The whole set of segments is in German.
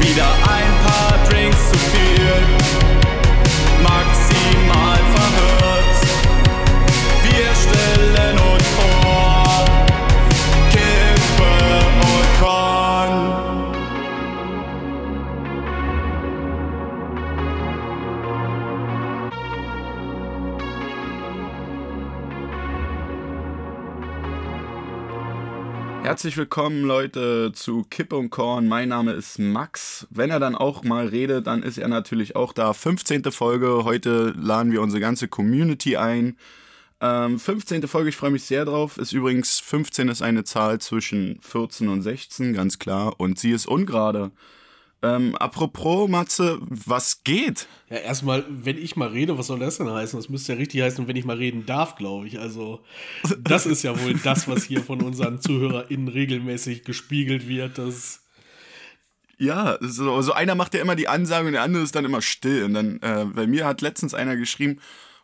Wieder Herzlich willkommen, Leute, zu Kippe und Korn. Mein Name ist Max. Wenn er dann auch mal redet, dann ist er natürlich auch da. 15. Folge. Heute laden wir unsere ganze Community ein. Ähm, 15. Folge, ich freue mich sehr drauf. Ist übrigens, 15 ist eine Zahl zwischen 14 und 16, ganz klar. Und sie ist ungerade. Ähm, apropos, Matze, was geht? Ja, erstmal, wenn ich mal rede, was soll das denn heißen? Das müsste ja richtig heißen, wenn ich mal reden darf, glaube ich. Also, das ist ja wohl das, was hier von unseren ZuhörerInnen regelmäßig gespiegelt wird. Das Ja, so, so einer macht ja immer die Ansage und der andere ist dann immer still. Und dann, äh, bei mir hat letztens einer geschrieben,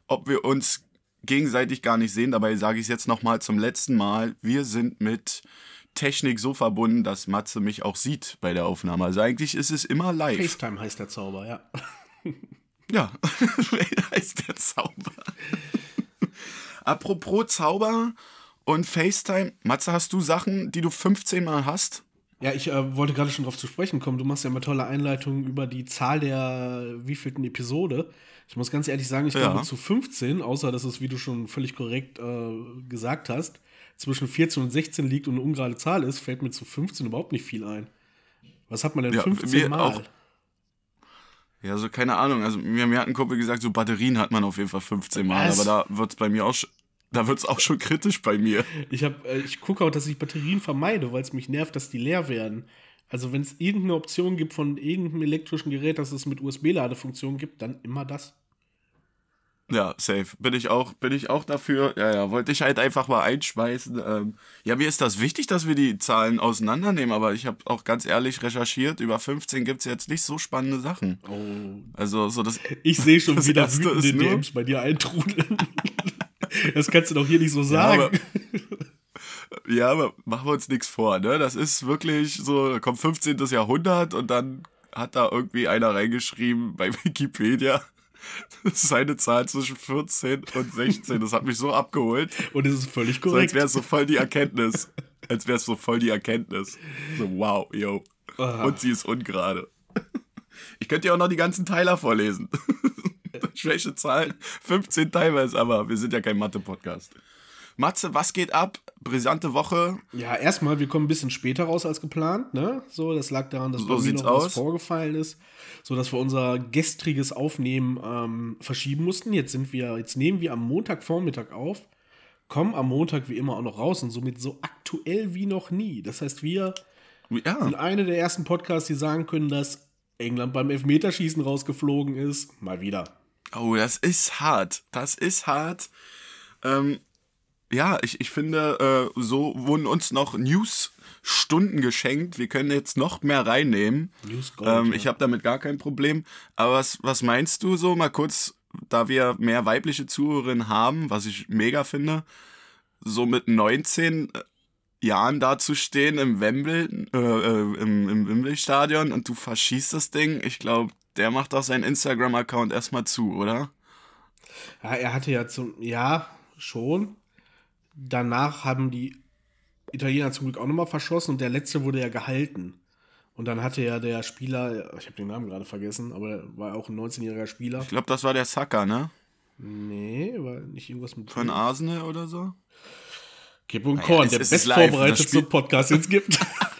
ob wir uns gegenseitig gar nicht sehen. Dabei sage ich es jetzt nochmal zum letzten Mal. Wir sind mit Technik so verbunden, dass Matze mich auch sieht bei der Aufnahme. Also eigentlich ist es immer live. FaceTime heißt der Zauber, ja. Ja, heißt der Zauber. Apropos Zauber und FaceTime. Matze, hast du Sachen, die du 15 Mal hast? Ja, ich äh, wollte gerade schon drauf zu sprechen kommen. Du machst ja immer tolle Einleitungen über die Zahl der wievielten Episode. Ich muss ganz ehrlich sagen, ich Ja. glaube zu 15, außer dass es, wie du schon völlig korrekt äh, gesagt hast, zwischen 14 und 16 liegt und eine ungerade Zahl ist, fällt mir zu 15 überhaupt nicht viel ein. Was hat man denn Ja, 15 mir Mal? auch. Ja, so keine Ahnung. Also mir, mir hat ein Kumpel gesagt, so Batterien hat man auf jeden Fall 15 Mal. Was? Aber da wird's bei mir auch, da wird's auch schon kritisch bei mir. Ich, hab, äh, ich gucke auch, dass ich Batterien vermeide, weil es mich nervt, dass die leer werden. Also wenn es irgendeine Option gibt von irgendeinem elektrischen Gerät, dass es mit USB-Ladefunktion gibt, dann immer das. Ja, safe. Bin ich auch, bin ich auch dafür. Ja, ja, wollte ich halt einfach mal einschmeißen. Ähm, ja, mir ist das wichtig, dass wir die Zahlen auseinandernehmen, aber ich habe auch ganz ehrlich recherchiert, über 15 gibt's jetzt nicht so spannende Sachen. Oh. Also, so das. Ich sehe schon Das wieder wütende DMs bei dir eintrudeln. das kannst du doch hier nicht so Ja, sagen. aber, ja, aber machen wir uns nichts vor, ne? Das ist wirklich so, da kommt 15. Jahrhundert und dann hat da irgendwie einer reingeschrieben bei Wikipedia. Das ist eine Zahl zwischen 14 und 16. Das hat mich so abgeholt. Und es ist völlig So, als korrekt. wäre es so voll die Erkenntnis. Als wäre es so voll die Erkenntnis. So, wow, yo. Ah. Und sie ist ungerade. Ich könnte ja auch noch die ganzen Teiler vorlesen. Schwäche Zahlen. 15 teilweise, aber wir sind ja kein Mathe-Podcast. Matze, was geht ab? Brisante Woche. Ja, erstmal, wir kommen ein bisschen später raus als geplant, ne? So, das lag daran, dass So bei noch was aus. vorgefallen ist, so dass wir unser gestriges Aufnehmen ähm, verschieben mussten. Jetzt sind wir, jetzt nehmen wir am Montagvormittag auf, kommen am Montag wie immer auch noch raus und somit so aktuell wie noch nie. Das heißt, wir Ja, sind eine der ersten Podcasts, die sagen können, dass England beim Elfmeterschießen rausgeflogen ist. Mal wieder. oh, das ist hart. Das ist hart. Ähm, ja, ich, ich finde, äh, so wurden uns noch News-Stunden geschenkt. Wir können jetzt noch mehr reinnehmen. News Gold, Ähm, ja. ich habe damit gar kein Problem. Aber was, was meinst du so mal kurz, da wir mehr weibliche Zuhörerinnen haben, was ich mega finde, so mit 19 Jahren dazustehen im Wembley, äh, äh, im, im Wembley-Stadion und du verschießt das Ding, ich glaube, der macht auch seinen Instagram-Account erstmal zu, oder? Ja, er hatte ja zum, ja, schon. Danach haben die Italiener zum Glück auch nochmal verschossen und der letzte wurde ja gehalten. Und dann hatte ja der Spieler, ich habe den Namen gerade vergessen, aber er war auch ein 19-jähriger Spieler. Ich glaube, das war der Saka, ne? Nee, war nicht irgendwas mit. Von Arsenal oder so? Kipp und Naja, Korn, der bestvorbereitete Podcast, den es gibt.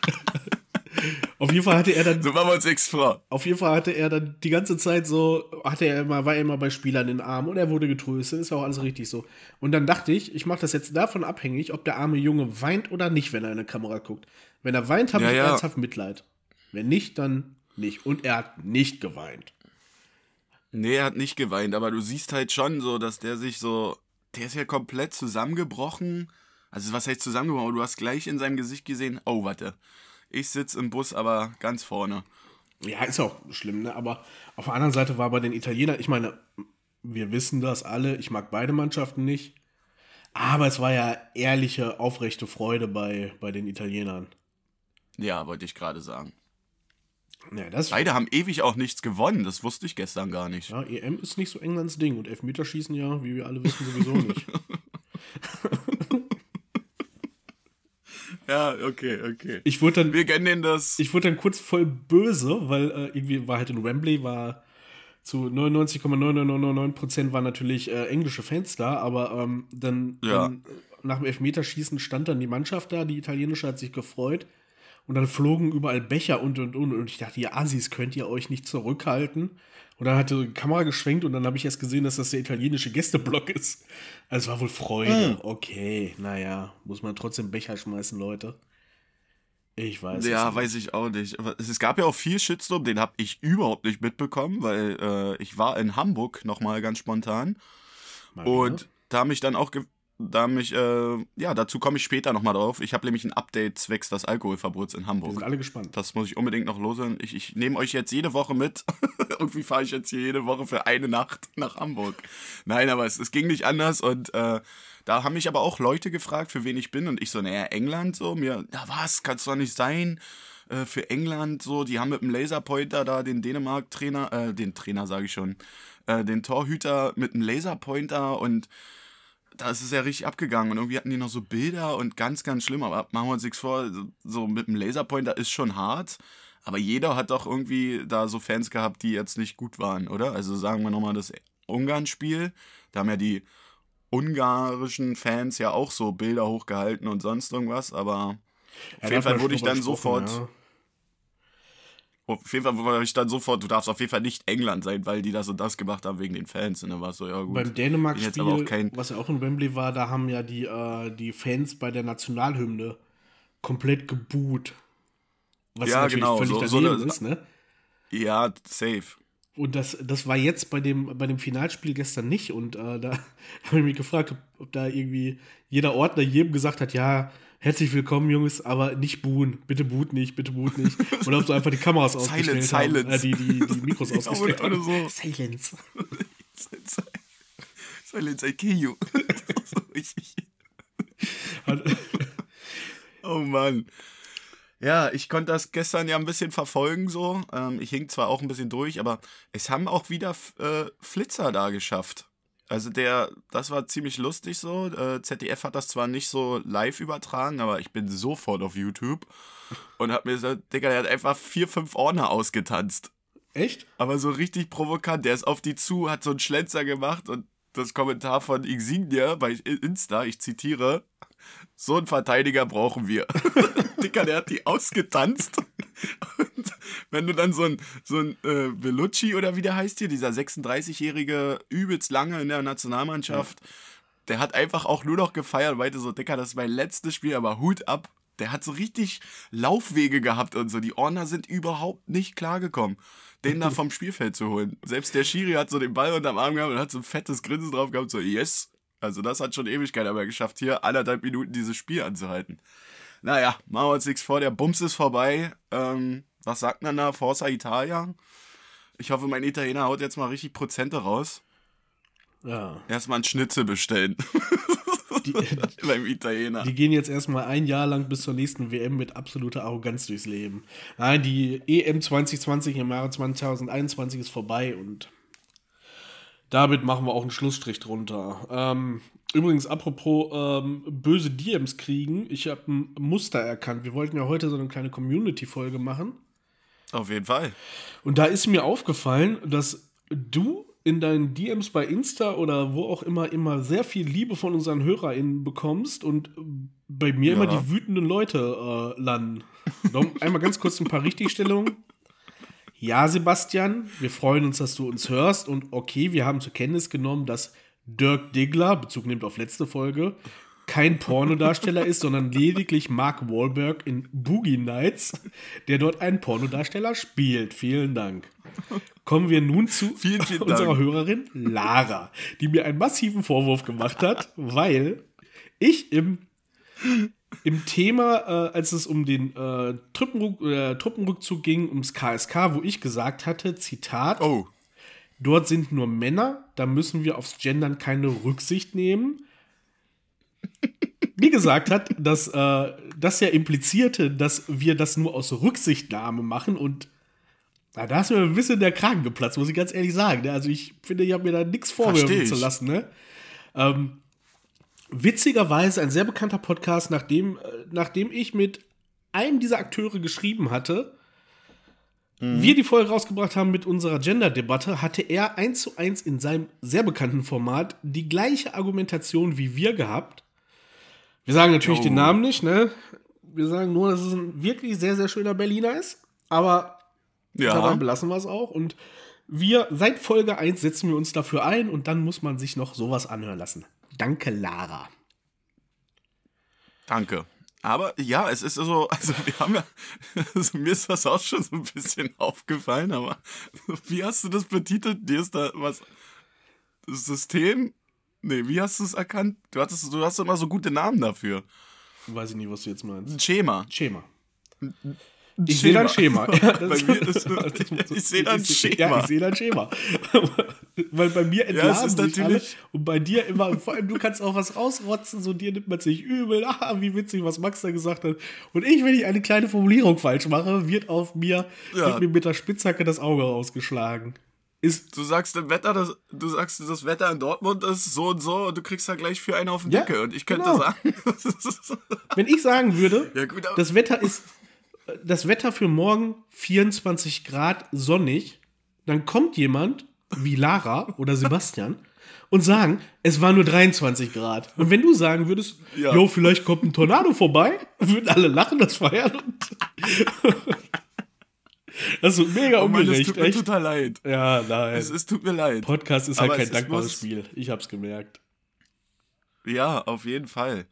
Auf jeden Fall hatte er dann So machen wir uns vor. Auf jeden Fall hatte er dann die ganze Zeit so, hatte er immer, war er immer bei Spielern in den Armen und er wurde getröstet, ist auch alles richtig so. Und dann dachte ich, ich mache das jetzt davon abhängig, ob der arme Junge weint oder nicht, wenn er in eine Kamera guckt. Wenn er weint, habe Ja, ich ja. ernsthaft Mitleid. Wenn nicht, dann nicht. Und er hat nicht geweint. Nee, er hat nicht geweint, aber du siehst halt schon so, dass der sich so. Der ist ja komplett zusammengebrochen. Also, was heißt zusammengebrochen? Du hast gleich in seinem Gesicht gesehen, oh, warte. Ich sitze im Bus, aber ganz vorne. Ja, ist auch schlimm, ne? Aber auf der anderen Seite war bei den Italienern, ich meine, wir wissen das alle, ich mag beide Mannschaften nicht. Aber es war ja ehrliche, aufrechte Freude bei, bei den Italienern. Ja, wollte ich gerade sagen. Ja, Beide haben ewig auch nichts gewonnen, das wusste ich gestern gar nicht. Ja, EM ist nicht so Englands Ding und Elfmeterschießen ja, wie wir alle wissen, sowieso nicht. ja, okay, okay. Ich wurde dann, wir kennen das. Ich wurde dann kurz voll böse, weil äh, irgendwie war halt in Wembley, war zu 99,9999% waren natürlich äh, englische Fans da, aber ähm, dann, ja. dann nach dem Elfmeterschießen stand dann die Mannschaft da, die italienische hat sich gefreut und dann flogen überall Becher und und und und ich dachte, ihr Assis, könnt ihr euch nicht zurückhalten? Und dann hat die Kamera geschwenkt und dann habe ich erst gesehen, dass das der italienische Gästeblock ist. Also es war wohl Freude. Mhm. Okay, naja, muss man trotzdem Becher schmeißen, Leute. Ich weiß Ja, weiß ich auch nicht. Es gab ja auch viel Shitstorm, den habe ich überhaupt nicht mitbekommen, weil äh, ich war in Hamburg nochmal ganz spontan. Mal und da mich dann auch da mich, äh, ja, dazu komme ich später nochmal drauf. Ich habe nämlich ein Update zwecks des Alkoholverbots in Hamburg. Wir sind alle gespannt. Das muss ich unbedingt noch losen. Ich, ich nehme euch jetzt jede Woche mit. Irgendwie fahre ich jetzt hier jede Woche für eine Nacht nach Hamburg. Nein, aber es, es ging nicht anders und äh, da haben mich aber auch Leute gefragt, für wen ich bin und ich so, naja, England so, mir, na was, kann's doch nicht sein äh, für England so, die haben mit dem Laserpointer da den Dänemark-Trainer, äh, den Trainer sage ich schon, äh, den Torhüter mit dem Laserpointer und da ist es ja richtig abgegangen und irgendwie hatten die noch so Bilder und ganz, ganz schlimm. Aber machen wir uns nichts vor, so mit dem Laserpointer ist schon hart. Aber jeder hat doch irgendwie da so Fans gehabt, die jetzt nicht gut waren, oder? Also sagen wir nochmal das Ungarn-Spiel. Da haben ja die ungarischen Fans ja auch so Bilder hochgehalten und sonst irgendwas. Aber ja, auf jeden Fall wurde ich dann sofort. Ja auf jeden Fall war ich dann sofort, du darfst auf jeden Fall nicht England sein, weil die das und das gemacht haben wegen den Fans. Und dann war es so, ja gut. Beim Dänemark-Spiel, kein... was ja auch in Wembley war, da haben ja die, äh, die Fans bei der Nationalhymne komplett geboot. Was ja, natürlich genau, völlig so, daneben so ist, ne? Ja, safe. Und das, das war jetzt bei dem, bei dem Finalspiel gestern nicht. Und äh, da habe ich mich gefragt, ob, ob, da irgendwie jeder Ordner jedem gesagt hat, ja, herzlich willkommen, Jungs, aber nicht buhen. Bitte boot nicht, bitte boot nicht. Oder ob du einfach die Kameras ausgestellt silence, haben. Silence. Äh, die, die, die Mikros ja, ausgestellt oder, oder so. Silence. silence, I kill you. oh Mann. Ja, ich konnte das gestern ja ein bisschen verfolgen so. Ähm, ich hing zwar auch ein bisschen durch, aber es haben auch wieder äh, Flitzer da geschafft. Also der, das war ziemlich lustig so. Äh, ZDF hat das zwar nicht so live übertragen, aber ich bin sofort auf YouTube und hab mir gesagt, Digga, der hat einfach vier, fünf Ordner ausgetanzt. Echt? Aber so richtig provokant. Der ist auf die zu, hat so einen Schlenzer gemacht und das Kommentar von Insignia bei Insta, ich zitiere, so einen Verteidiger brauchen wir. Dicker, der hat die ausgetanzt. Und wenn du dann so ein, so ein äh, Bellucci oder wie der heißt hier, dieser 36-jährige, übelst lange in der Nationalmannschaft, ja. der hat einfach auch nur noch gefeiert meinte so, Dicker, das ist mein letztes Spiel, aber Hut ab. Der hat so richtig Laufwege gehabt und so. Die Orner sind überhaupt nicht klargekommen, den da vom Spielfeld zu holen. Selbst der Schiri hat so den Ball unterm Arm gehabt und hat so ein fettes Grinsen drauf gehabt, so, yes. Also das hat schon Ewigkeit aber geschafft, hier anderthalb Minuten dieses Spiel anzuhalten. Naja, machen wir uns nichts vor, der Bums ist vorbei. Ähm, was sagt man da? Forza Italia? Ich hoffe, mein Italiener haut jetzt mal richtig Prozente raus. Ja. Erstmal einen Schnitzel bestellen. Die, Beim Italiener. Die gehen jetzt erstmal ein Jahr lang bis zur nächsten WM mit absoluter Arroganz durchs Leben. Nein, die EM 2020 im Jahre 2021 ist vorbei und damit machen wir auch einen Schlussstrich drunter. Ähm, Übrigens, apropos ähm, böse DMs kriegen, ich habe ein Muster erkannt. Wir wollten ja heute so eine kleine Community-Folge machen. Auf jeden Fall. Und da ist mir aufgefallen, dass du in deinen DMs bei Insta oder wo auch immer immer sehr viel Liebe von unseren HörerInnen bekommst und bei mir ja. immer die wütenden Leute äh, landen. Einmal ganz kurz ein paar Richtigstellungen. Ja, Sebastian, wir freuen uns, dass du uns hörst und okay, wir haben zur Kenntnis genommen, dass Dirk Diggler, Bezug nimmt auf letzte Folge, kein Pornodarsteller ist, sondern lediglich Mark Wahlberg in Boogie Nights, der dort einen Pornodarsteller spielt. Vielen Dank. Kommen wir nun zu vielen, vielen unserer Dank. Hörerin Lara, die mir einen massiven Vorwurf gemacht hat, weil ich im, im Thema, äh, als es um den äh, Truppenruck, äh, Truppenrückzug ging, ums KSK, wo ich gesagt hatte, Zitat, oh. Dort sind nur Männer, da müssen wir aufs Gendern keine Rücksicht nehmen. Wie gesagt hat, dass äh, das ja implizierte, dass wir das nur aus Rücksichtnahme machen und Na, da hast du mir ein bisschen der Kragen geplatzt, muss ich ganz ehrlich sagen. Ne? Also ich finde, ich habe mir da nichts vorwerfen zu lassen. Ne? Ähm, witzigerweise ein sehr bekannter Podcast, nachdem, äh, nachdem ich mit einem dieser Akteure geschrieben hatte, mhm. wir die Folge rausgebracht haben mit unserer Gender-Debatte, hatte er eins zu eins in seinem sehr bekannten Format die gleiche Argumentation wie wir gehabt. Wir sagen natürlich oh. den Namen nicht, ne? Wir sagen nur, dass es ein wirklich sehr, sehr schöner Berliner ist. Aber ja. Dabei belassen wir es auch. Und wir, seit Folge 1 setzen wir uns dafür ein und dann muss man sich noch sowas anhören lassen. Danke, Lara. Danke. Aber ja, es ist so, also wir haben ja, also mir ist das auch schon so ein bisschen aufgefallen, aber wie hast du das betitelt? Dir ist da was, das System? Nee, wie hast du es erkannt? Du, hattest, du hast immer so gute Namen dafür. Weiß ich nicht, was du jetzt meinst. Ein Schema. Schema. Ich sehe ein Schema. Ja, das, ich sehe ein Schema. Ja, ich sehe ein Schema. Weil bei mir entladen ja, sich alle und bei dir immer, vor allem du kannst auch was rausrotzen, so dir nimmt man sich übel, ah, wie witzig, was Max da gesagt hat. Und ich, wenn ich eine kleine Formulierung falsch mache, wird auf mir, ja. wird mir mit der Spitzhacke das Auge rausgeschlagen. Ist, du sagst im Wetter, das, du sagst, das Wetter in Dortmund ist so und so und du kriegst da gleich für einen auf den ja, Deckel. Und ich könnte genau. sagen. Wenn ich sagen würde, ja, gut, das Wetter ist das Wetter für morgen 24 Grad sonnig, dann kommt jemand wie Lara oder Sebastian und sagen, es war nur 23 Grad. Und wenn du sagen würdest, ja. jo, vielleicht kommt ein Tornado vorbei, würden alle lachen, das feiern. das ist mega oh Mann, ungerecht. Es tut mir echt. total leid. Ja, nein. Es, es tut mir leid. Podcast ist halt Aber halt kein dankbares Spiel. Ich hab's gemerkt. Ja, auf jeden Fall.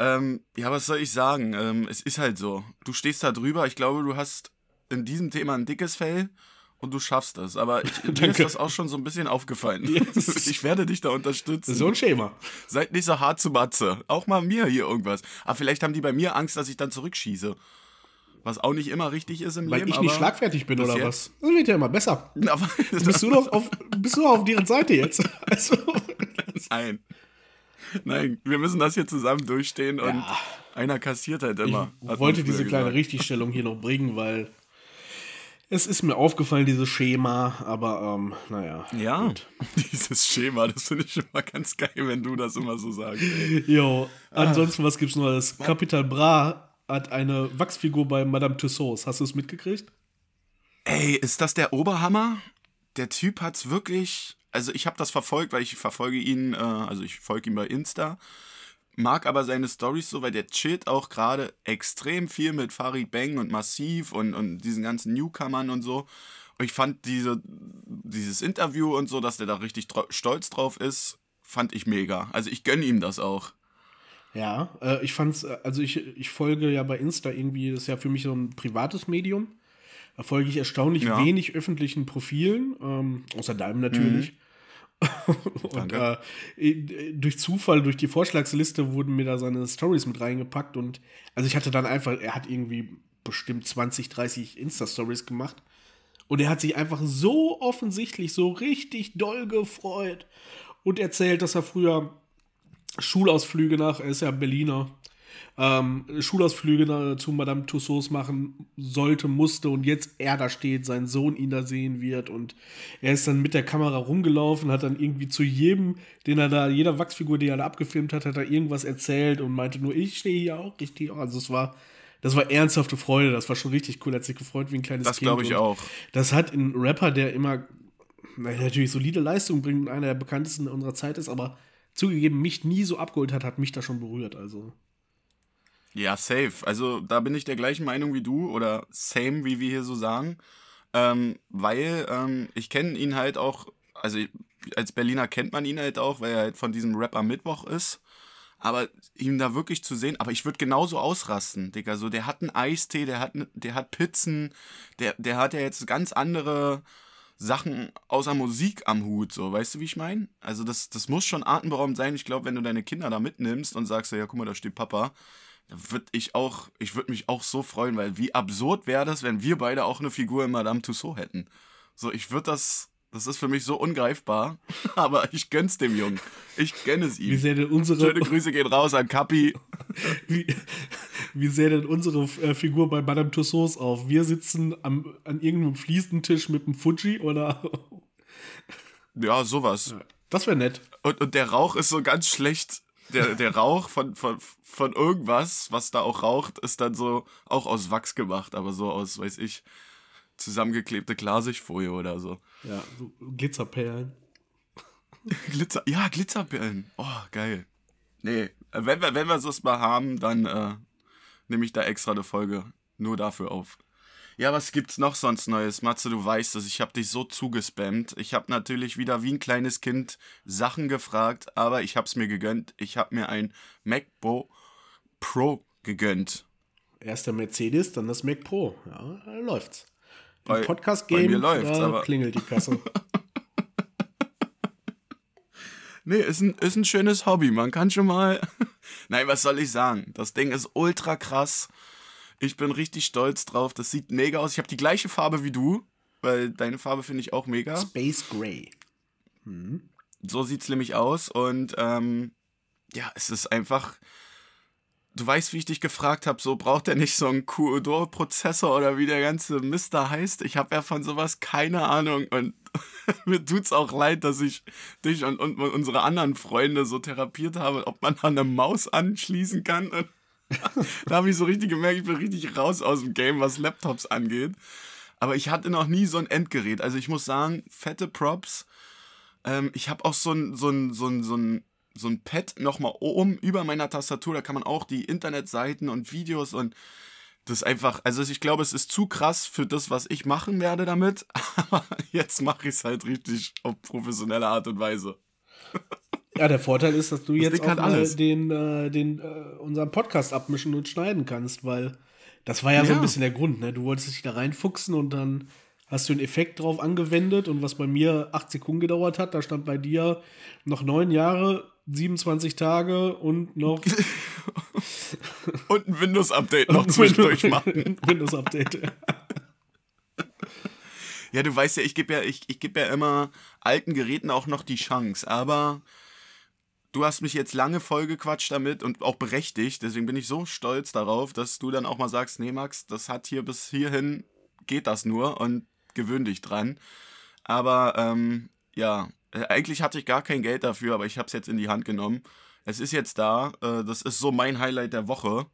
Ähm, ja, was soll ich sagen? Ähm, es ist halt so. Du stehst da drüber. Ich glaube, du hast in diesem Thema ein dickes Fell und du schaffst das. Aber ich, mir ist das auch schon so ein bisschen aufgefallen. Yes. Ich werde dich da unterstützen. So ein Schema. Seid nicht so hart zu Matze. Auch mal mir hier irgendwas. Aber vielleicht haben die bei mir Angst, dass ich dann zurückschieße. Was auch nicht immer richtig ist im Weil Leben. Weil ich nicht schlagfertig bin oder jetzt? was? Das wird ja immer besser. Aber, bist, du doch auf, bist du auf deren Seite jetzt? Also. Nein. Nein, wir müssen das hier zusammen durchstehen ja. und einer kassiert halt immer. Ich wollte diese kleine gesagt. Richtigstellung hier noch bringen, weil es ist mir aufgefallen, dieses Schema, aber ähm, naja. Ja, gut. dieses Schema, das finde ich mal ganz geil, wenn du das immer so sagst. Jo, ansonsten, was gibt's Neues? Capital Bra hat eine Wachsfigur bei Madame Tussauds. Hast du es mitgekriegt? Ey, ist das der Oberhammer? Der Typ hat's wirklich also ich habe das verfolgt, weil ich verfolge ihn, äh, also ich folge ihm bei Insta, mag aber seine Stories so, weil der chillt auch gerade extrem viel mit Farid Bang und Massiv und, und diesen ganzen Newcomern und so. Und ich fand diese, dieses Interview und so, dass der da richtig stolz drauf ist, fand ich mega. Also ich gönne ihm das auch. Ja, äh, ich fand's, äh, also ich, ich folge ja bei Insta irgendwie, das ist ja für mich so ein privates Medium. Da folge ich erstaunlich ja. wenig öffentlichen Profilen, ähm, außer deinem natürlich. Mhm. und äh, durch Zufall, durch die Vorschlagsliste wurden mir da seine Stories mit reingepackt und also ich hatte dann einfach, er hat irgendwie bestimmt 20, 30 Insta-Stories gemacht und er hat sich einfach so offensichtlich, so richtig doll gefreut und erzählt, dass er früher Schulausflüge nach, er ist ja Berliner, ähm, Schulausflüge zu Madame Tussauds machen sollte, musste und jetzt er da steht, sein Sohn ihn da sehen wird und er ist dann mit der Kamera rumgelaufen, hat dann irgendwie zu jedem, den er da, jeder Wachsfigur, die er da abgefilmt hat, hat er irgendwas erzählt und meinte nur, ich stehe hier auch richtig. Also es war, das war ernsthafte Freude, das war schon richtig cool, hat sich gefreut wie ein kleines das Kind. Das glaube ich auch. Das hat ein Rapper, der immer natürlich solide Leistung bringt und einer der bekanntesten unserer Zeit ist, aber zugegeben, mich nie so abgeholt hat, hat mich da schon berührt. Also. Ja, safe. Also da bin ich der gleichen Meinung wie du oder same, wie wir hier so sagen. Ähm, weil ähm, ich kenne ihn halt auch, also als Berliner kennt man ihn halt auch, weil er halt von diesem Rapper Mittwoch ist. Aber ihn da wirklich zu sehen, aber ich würde genauso ausrasten, Digga. So, der hat einen Eistee, der hat, der hat Pizzen, der, der hat ja jetzt ganz andere Sachen außer Musik am Hut, so, weißt du, wie ich meine? Also das, das muss schon atemberaubend sein. Ich glaube, wenn du deine Kinder da mitnimmst und sagst, ja, guck mal, da steht Papa, würde ich auch, ich würde mich auch so freuen, weil wie absurd wäre das, wenn wir beide auch eine Figur in Madame Tussaud hätten. So, ich würde das, das ist für mich so ungreifbar, aber ich gönn's dem Jungen. Ich gönne es ihm. Wie sehr denn unsere. Schöne Grüße gehen raus an Kapi. Wie, wie sähe denn unsere äh, Figur bei Madame Tussauds auf? Wir sitzen am, an irgendeinem Fliesentisch mit einem Fuji oder. ja, sowas. Das wäre nett. Und, und der Rauch ist so ganz schlecht. Der, der Rauch von, von, von irgendwas, was da auch raucht, ist dann so auch aus Wachs gemacht, aber so aus, weiß ich, zusammengeklebte Klarsichtfolie oder so. Ja, so Glitzerperlen. Glitzer, ja, Glitzerperlen. Oh, geil. Nee, wenn wir, wenn wir das mal haben, dann äh, nehme ich da extra eine Folge nur dafür auf. Ja, was gibt's noch sonst Neues? Matze, du weißt es, ich habe dich so zugespammt. Ich habe natürlich wieder wie ein kleines Kind Sachen gefragt, aber ich habe es mir gegönnt. Ich habe mir ein MacBook Pro gegönnt. Erst der Mercedes, dann das Mac Pro. Ja, da läuft's. Bei, Podcast-Game, bei mir läuft's, da aber klingelt die Kasse. Nee, ist ein, ist ein schönes Hobby. Man kann schon mal. Nein, was soll ich sagen? Das Ding ist ultra krass. Ich bin richtig stolz drauf. Das sieht mega aus. Ich habe die gleiche Farbe wie du, weil deine Farbe finde ich auch mega. Space Gray. So sieht's nämlich aus. Und ähm, ja, es ist einfach. Du weißt, wie ich dich gefragt habe, so braucht er nicht so einen Q-Odor-Prozessor oder wie der ganze Mister heißt. Ich habe ja von sowas keine Ahnung und mir tut's auch leid, dass ich dich und, und unsere anderen Freunde so therapiert habe, ob man da eine Maus anschließen kann. Und da habe ich so richtig gemerkt, ich bin richtig raus aus dem Game, was Laptops angeht. Aber ich hatte noch nie so ein Endgerät. Also ich muss sagen, fette Props. Ähm, ich habe auch so ein, so ein, so ein, so ein so ein Pad nochmal oben über meiner Tastatur, da kann man auch die Internetseiten und Videos und das ist einfach, also ich glaube, es ist zu krass für das, was ich machen werde damit, aber jetzt mache ich es halt richtig auf professionelle Art und Weise. Ja, der Vorteil ist, dass du Das jetzt auch alles. den, äh, den, äh, unseren Podcast abmischen und schneiden kannst, weil das war ja, so ein Ja. bisschen der Grund, ne? Du wolltest dich da reinfuchsen und dann hast du einen Effekt drauf angewendet und was bei mir acht Sekunden gedauert hat, da stand bei dir noch neun Jahre, 27 Tage und noch Und ein Windows-Update noch zwischendurch machen. Windows-Update. Ja, du weißt ja, ich gebe ja, ich, ich geb ja immer alten Geräten auch noch die Chance, aber du hast mich jetzt lange vollgequatscht damit und auch berechtigt, deswegen bin ich so stolz darauf, dass du dann auch mal sagst, nee Max, das hat hier bis hierhin, geht das nur und gewöhn dich dran. Aber ähm, ja, äh, eigentlich hatte ich gar kein Geld dafür, aber ich habe es jetzt in die Hand genommen. Es ist jetzt da, äh, das ist so mein Highlight der Woche.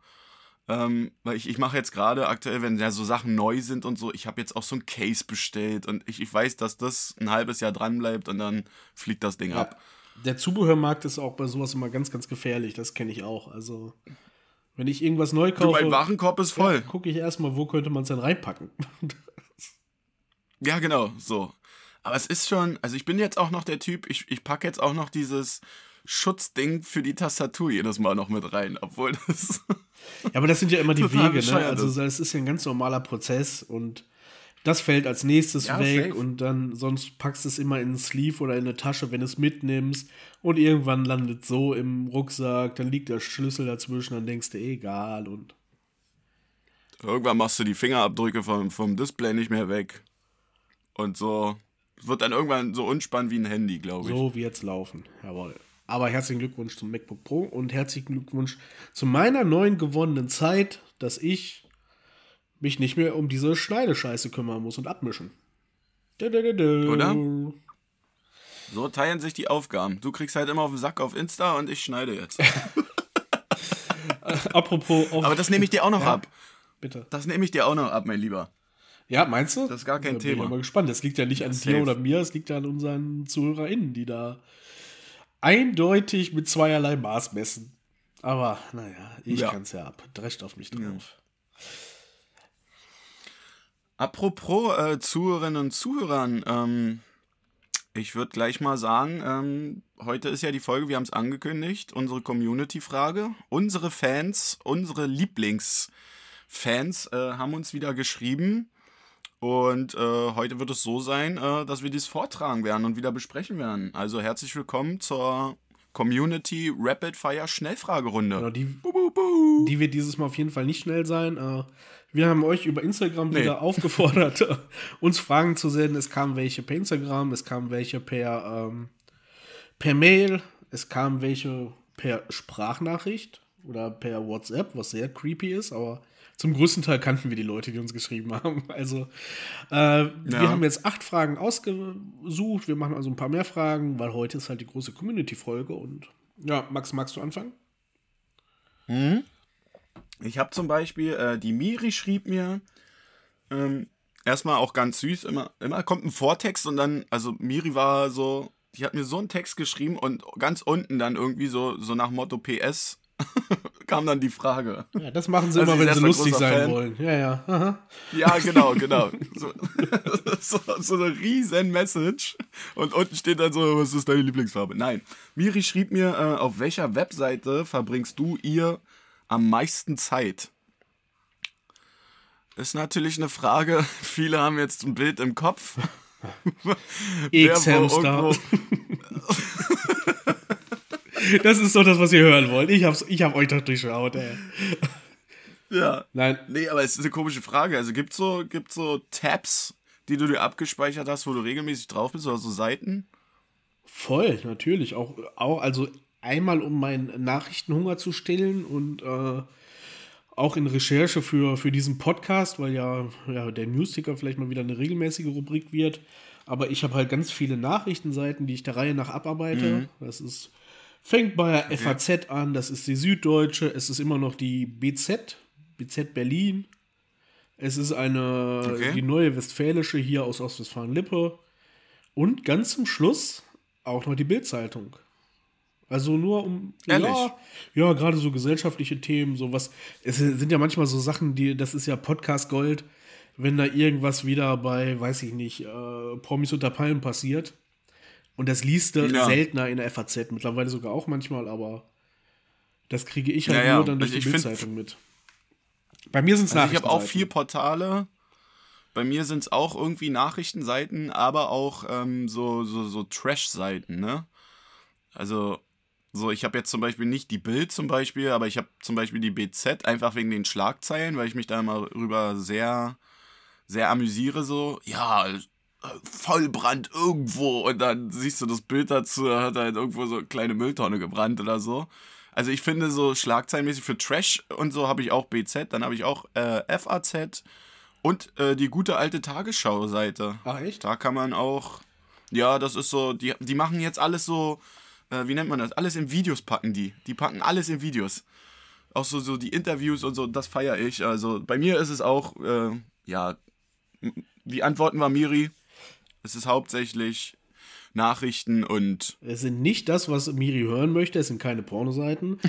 Ähm, weil ich, ich mache jetzt gerade aktuell, wenn ja so Sachen neu sind und so, ich habe jetzt auch so ein Case bestellt und ich, ich weiß, dass das ein halbes Jahr dran bleibt und dann fliegt das Ding ab. Der Zubehörmarkt ist auch bei sowas immer ganz, ganz gefährlich, das kenne ich auch. Also, wenn ich irgendwas neu Du, kaufe, mein Warenkorb ist voll. gucke ich erstmal, wo könnte man es denn reinpacken. Ja, genau, so. Aber es ist schon, also ich bin jetzt auch noch der Typ, ich, ich packe jetzt auch noch dieses Schutzding für die Tastatur jedes Mal noch mit rein, obwohl das. Ja, aber das sind ja immer die Wege, ne? Also das ist ja ein ganz normaler Prozess und das fällt als nächstes Ja, weg safe. und dann sonst packst du es immer in den Sleeve oder in eine Tasche, wenn du es mitnimmst und irgendwann landet so im Rucksack, dann liegt der Schlüssel dazwischen, dann denkst du, egal und Irgendwann machst du die Fingerabdrücke vom, vom Display nicht mehr weg. Und so. Wird dann irgendwann so unspannend wie ein Handy, glaube ich. so wird's laufen. Jawohl. Aber herzlichen Glückwunsch zum MacBook Pro und herzlichen Glückwunsch zu meiner neuen gewonnenen Zeit, dass ich mich nicht mehr um diese Schneidescheiße kümmern muss und abmischen. Oder? Oder? So teilen sich die Aufgaben. Du kriegst halt immer auf den Sack auf Insta und ich schneide jetzt. Apropos auf, Aber das nehme ich dir auch noch Ja. ab. bitte. Das nehme ich dir auch noch ab, mein Lieber. Ja, meinst du? Das ist gar kein da bin Thema. Ich bin mal gespannt. Das liegt ja nicht an safe. dir oder mir, es liegt ja an unseren ZuhörerInnen, die da eindeutig mit zweierlei Maß messen. Aber naja, ich Ja. kann's ja ab. Drescht auf mich drauf. Apropos äh, Zuhörerinnen und Zuhörern, ähm, ich würde gleich mal sagen, ähm, heute ist ja die Folge, wir haben es angekündigt, unsere Community-Frage. Unsere Fans, unsere Lieblingsfans äh, haben uns wieder geschrieben. Und äh, heute wird es so sein, äh, dass wir dies vortragen werden und wieder besprechen werden. Also herzlich willkommen zur Community Rapid Fire Schnellfragerunde. Genau, die, Bu, bu, bu. die wird dieses Mal auf jeden Fall nicht schnell sein. Äh, Wir haben euch über Instagram Nee. wieder aufgefordert, äh, uns Fragen zu senden. Es kamen welche per Instagram, es kamen welche per, ähm, per Mail, es kamen welche per Sprachnachricht, oder per WhatsApp, was sehr creepy ist, aber zum größten Teil kannten wir die Leute, die uns geschrieben haben. Also, äh, ja. wir haben jetzt acht Fragen ausgesucht. Wir machen also ein paar mehr Fragen, weil heute ist halt die große Community-Folge. Und ja, Max, magst du anfangen? Mhm. Ich habe zum Beispiel, äh, die Miri schrieb mir, ähm, erstmal auch ganz süß, immer, immer kommt ein Vortext und dann, also Miri war so, die hat mir so einen Text geschrieben und ganz unten dann irgendwie so, so nach Motto PS kam dann die Frage. Ja, das machen sie also immer, wenn sie lustig sein Fan. wollen. Ja, ja. Aha. Ja, genau, genau. So, so, so, eine riesen Message. Und unten steht dann so, was ist deine Lieblingsfarbe? Nein. Miri schrieb mir, äh, auf welcher Webseite verbringst du ihr am meisten Zeit? Ist natürlich eine Frage. Viele haben jetzt ein Bild im Kopf. X-Hamster. Das ist doch das, was ihr hören wollt. Ich hab's, ich hab euch doch durchschaut, ey. Ja. Nein. Nee, aber es ist eine komische Frage. Also gibt's so, gibt's so Tabs, die du dir abgespeichert hast, wo du regelmäßig drauf bist oder so Seiten? Voll, natürlich. Auch, auch also einmal um meinen Nachrichtenhunger zu stillen und äh, auch in Recherche für, für diesen Podcast, weil ja, ja der Newsticker vielleicht mal wieder eine regelmäßige Rubrik wird. Aber ich habe halt ganz viele Nachrichtenseiten, die ich der Reihe nach abarbeite. Mhm. Das ist Fängt bei der FAZ an, das ist die Süddeutsche, es ist immer noch die BZ, BZ Berlin. Es ist eine, okay. die neue Westfälische hier aus Ostwestfalen-Lippe. Und ganz zum Schluss auch noch die Bildzeitung. Also nur um. Ehrlich? Ja, ja gerade so gesellschaftliche Themen, sowas. Es sind ja manchmal so Sachen, die, das ist ja Podcast Gold, wenn da irgendwas wieder bei, weiß ich nicht, äh, Promis unter Palmen passiert und das liest du ja. seltener in der FAZ, mittlerweile sogar auch manchmal, aber das kriege ich halt ja, nur dann durch also die Bildzeitung mit. Bei mir sind es also Ich habe auch vier Portale. Bei mir sind es auch irgendwie Nachrichtenseiten, aber auch ähm, so, so, so Trash-Seiten, ne? Also, so, ich habe jetzt zum Beispiel nicht die Bild zum Beispiel, aber ich habe zum Beispiel die BZ, einfach wegen den Schlagzeilen, weil ich mich da immer rüber sehr, sehr amüsiere, so. Ja, Vollbrand irgendwo und dann siehst du das Bild dazu, hat halt irgendwo so eine kleine Mülltonne gebrannt oder so. Also ich finde so schlagzeilenmäßig für Trash und so habe ich auch BZ, dann habe ich auch äh, FAZ und äh, die gute alte Tagesschau-Seite. Ach echt? Da kann man auch, ja, das ist so, die, die machen jetzt alles so, äh, wie nennt man das? Alles in Videos packen die. Die packen alles in Videos. Auch so, so die Interviews und so, das feiere ich. Also bei mir ist es auch, äh, ja, wie antworten wir Miri? Es ist hauptsächlich Nachrichten und. Es sind nicht das, was Miri hören möchte, es sind keine Pornoseiten.